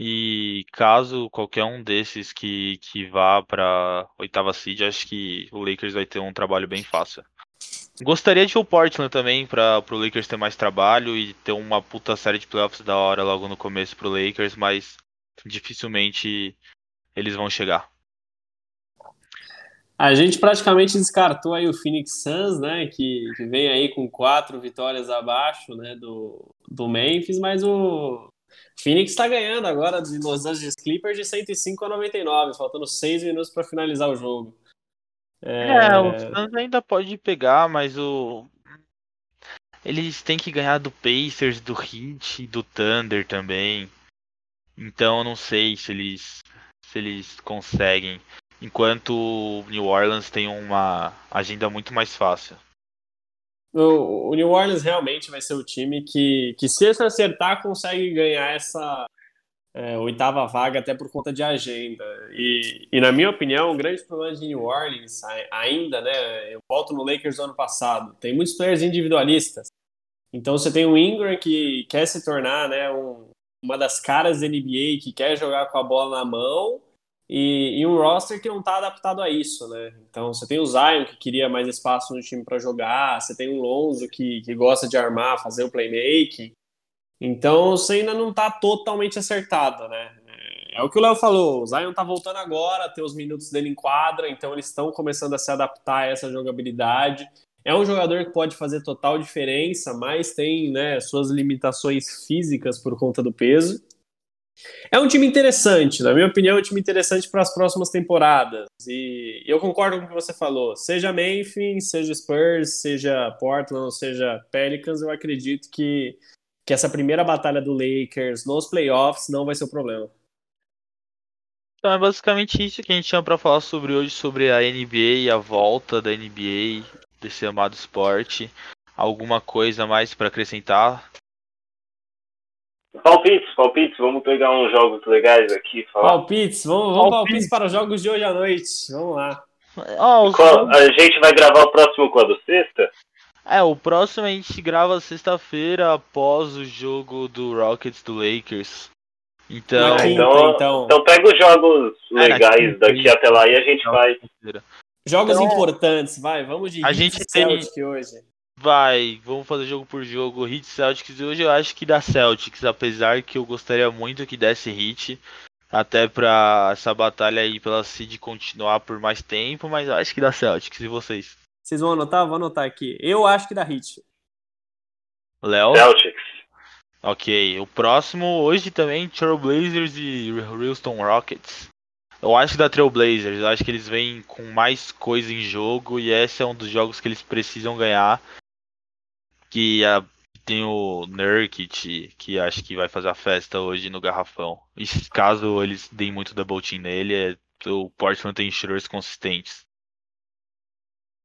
[SPEAKER 1] E caso qualquer um desses que, que vá para oitava seed, acho que o Lakers vai ter um trabalho bem fácil. Gostaria de o Portland também para o Lakers ter mais trabalho e ter uma puta série de playoffs da hora logo no começo pro Lakers, mas dificilmente eles vão chegar.
[SPEAKER 2] A gente praticamente descartou aí o Phoenix Suns, né, que, que vem aí com quatro vitórias abaixo, né, do, do Memphis, mas o Phoenix está ganhando agora de Los Angeles Clippers de 105 a 99, faltando seis minutos para finalizar o jogo.
[SPEAKER 1] É... é, o Suns ainda pode pegar, mas o eles têm que ganhar do Pacers, do Heat, do Thunder também. Então eu não sei se eles se eles conseguem, enquanto o New Orleans tem uma agenda muito mais fácil.
[SPEAKER 2] O, New Orleans realmente vai ser o time que, que se acertar, consegue ganhar essa é, oitava vaga até por conta de agenda. E, e, na minha opinião, o grande problema de New Orleans ainda, né? Eu volto no Lakers do ano passado, tem muitos players individualistas. Então você tem o Ingram que quer se tornar né, um, uma das caras da NBA, que quer jogar com a bola na mão, e, e, um roster que não está adaptado a isso, né? Então você tem o Zion que queria mais espaço no time para jogar, você tem o Lonzo que, que gosta de armar, fazer o playmaking. Então você ainda não está totalmente acertado, né? É, é o que o Léo falou, o Zion está voltando agora, tem os minutos dele em quadra, então eles estão começando a se adaptar a essa jogabilidade. É um jogador que pode fazer total diferença, mas tem né, suas limitações físicas por conta do peso. É um time interessante, na minha opinião, é um time interessante para as próximas temporadas. E eu concordo com o que você falou. Seja Memphis, seja Spurs, seja Portland, seja Pelicans, eu acredito que, que essa primeira batalha do Lakers nos playoffs não vai ser o problema.
[SPEAKER 1] Então é basicamente isso que a gente tinha para falar sobre hoje, sobre a NBA e a volta da NBA, desse amado esporte. Alguma coisa mais para acrescentar?
[SPEAKER 3] Palpites, palpites, vamos pegar uns jogos legais aqui. Falar.
[SPEAKER 2] Palpites, vamos, vamos palpites. palpites para os jogos de hoje à noite. Vamos lá.
[SPEAKER 3] Oh, Qual, a gente vai gravar o próximo quando? Sexta?
[SPEAKER 1] É, o próximo a gente grava sexta-feira após o jogo do Rockets do Lakers.
[SPEAKER 3] Então, quinta, então, então, então, pega os jogos é, legais é, daqui até lá e a gente vai.
[SPEAKER 2] Jogos então, importantes, vai, vamos de
[SPEAKER 1] a gente tem
[SPEAKER 2] hoje.
[SPEAKER 1] Vai, vamos fazer jogo por jogo. Hit Celtics hoje eu acho que dá Celtics, apesar que eu gostaria muito que desse hit. Até pra essa batalha aí pela Seed continuar por mais tempo, mas eu acho que dá Celtics. E vocês?
[SPEAKER 2] Vocês vão anotar? Vou anotar aqui. Eu acho que dá hit.
[SPEAKER 1] Léo?
[SPEAKER 3] Celtics.
[SPEAKER 1] Ok. O próximo hoje também, Trailblazers e Houston Rockets. Eu acho que da Trailblazers, eu acho que eles vêm com mais coisa em jogo e esse é um dos jogos que eles precisam ganhar que a, tem o Nurkit, que acho que vai fazer a festa hoje no garrafão. E caso eles deem muito double team nele, é, o Portland tem shooters consistentes.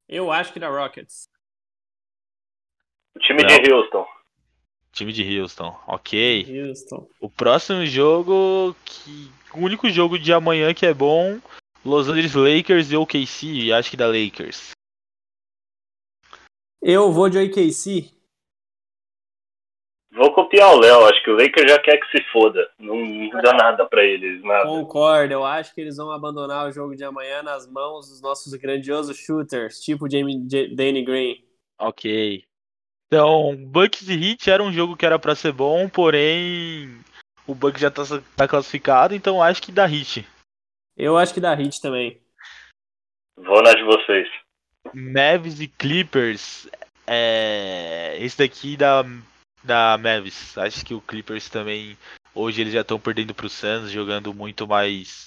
[SPEAKER 2] Eu acho que da Rockets.
[SPEAKER 3] O time Não. de Houston.
[SPEAKER 1] Time de Houston, ok.
[SPEAKER 2] Houston.
[SPEAKER 1] O próximo jogo, que o único jogo de amanhã que é bom, Los Angeles Lakers e OKC, acho que da Lakers.
[SPEAKER 2] Eu vou de OKC.
[SPEAKER 3] Vou copiar o Léo, acho que o Lakers já quer que se foda. Não, não dá nada para eles, nada.
[SPEAKER 2] Concordo, eu acho que eles vão abandonar o jogo de amanhã nas mãos dos nossos grandiosos shooters, tipo Jamie, Danny Green.
[SPEAKER 1] Ok. Então, Bucks e Heat era um jogo que era para ser bom, porém o Bucks já tá, tá classificado, então acho que dá Heat.
[SPEAKER 2] Eu acho que dá Heat também.
[SPEAKER 3] Vou na de vocês.
[SPEAKER 1] Mavis e Clippers. É... Esse daqui da, da Mavis. Acho que o Clippers também Hoje eles já estão perdendo pro Suns, jogando muito mais.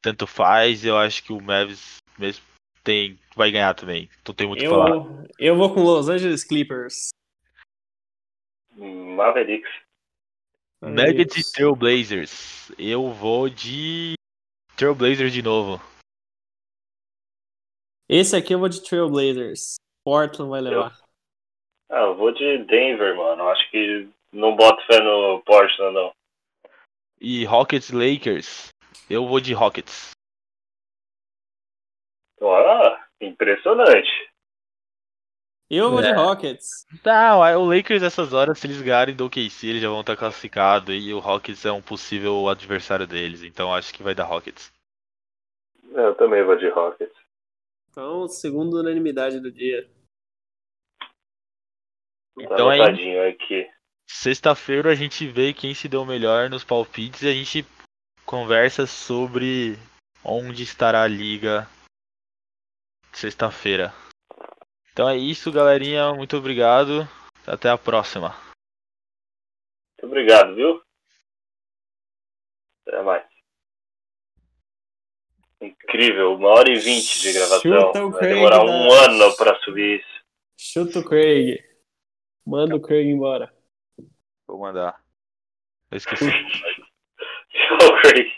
[SPEAKER 1] Tanto faz, eu acho que o Mavis mesmo tem, vai ganhar também. Não tem muito o que falar.
[SPEAKER 2] Eu, eu vou com Los Angeles Clippers.
[SPEAKER 3] Mavericks.
[SPEAKER 1] Nuggets e. Trailblazers. Eu vou de Trailblazers de novo.
[SPEAKER 2] Esse aqui eu vou de Trailblazers. Portland vai levar.
[SPEAKER 3] Ah, eu vou de Denver, mano. Acho que não boto fé no Portland, não.
[SPEAKER 1] E Rockets e Lakers. Eu vou de Rockets.
[SPEAKER 3] Ah, impressionante.
[SPEAKER 2] Eu vou de
[SPEAKER 1] É.
[SPEAKER 2] Rockets.
[SPEAKER 1] Não, aí o Lakers nessas horas, se eles ganharem do OKC, eles já vão estar classificados e o Rockets é um possível adversário deles. Então acho que vai dar Rockets.
[SPEAKER 3] Eu também vou de Rockets.
[SPEAKER 2] Então, segundo unanimidade do dia.
[SPEAKER 3] Tá
[SPEAKER 1] Então é
[SPEAKER 3] aqui.
[SPEAKER 1] Sexta-feira a gente vê quem se deu melhor nos palpites e a gente conversa sobre onde estará a liga sexta-feira. Então é isso, galerinha. Muito obrigado. Até a próxima.
[SPEAKER 3] Muito obrigado, viu? Até mais. Incrível, uma hora e vinte de gravação.
[SPEAKER 2] Chuta o
[SPEAKER 3] Vai demorar
[SPEAKER 2] da-
[SPEAKER 3] um ano pra subir isso.
[SPEAKER 2] Chuta o Craig. Manda o Craig embora.
[SPEAKER 1] Vou mandar. Eu [LAUGHS] esqueci.
[SPEAKER 3] Tchau, Craig.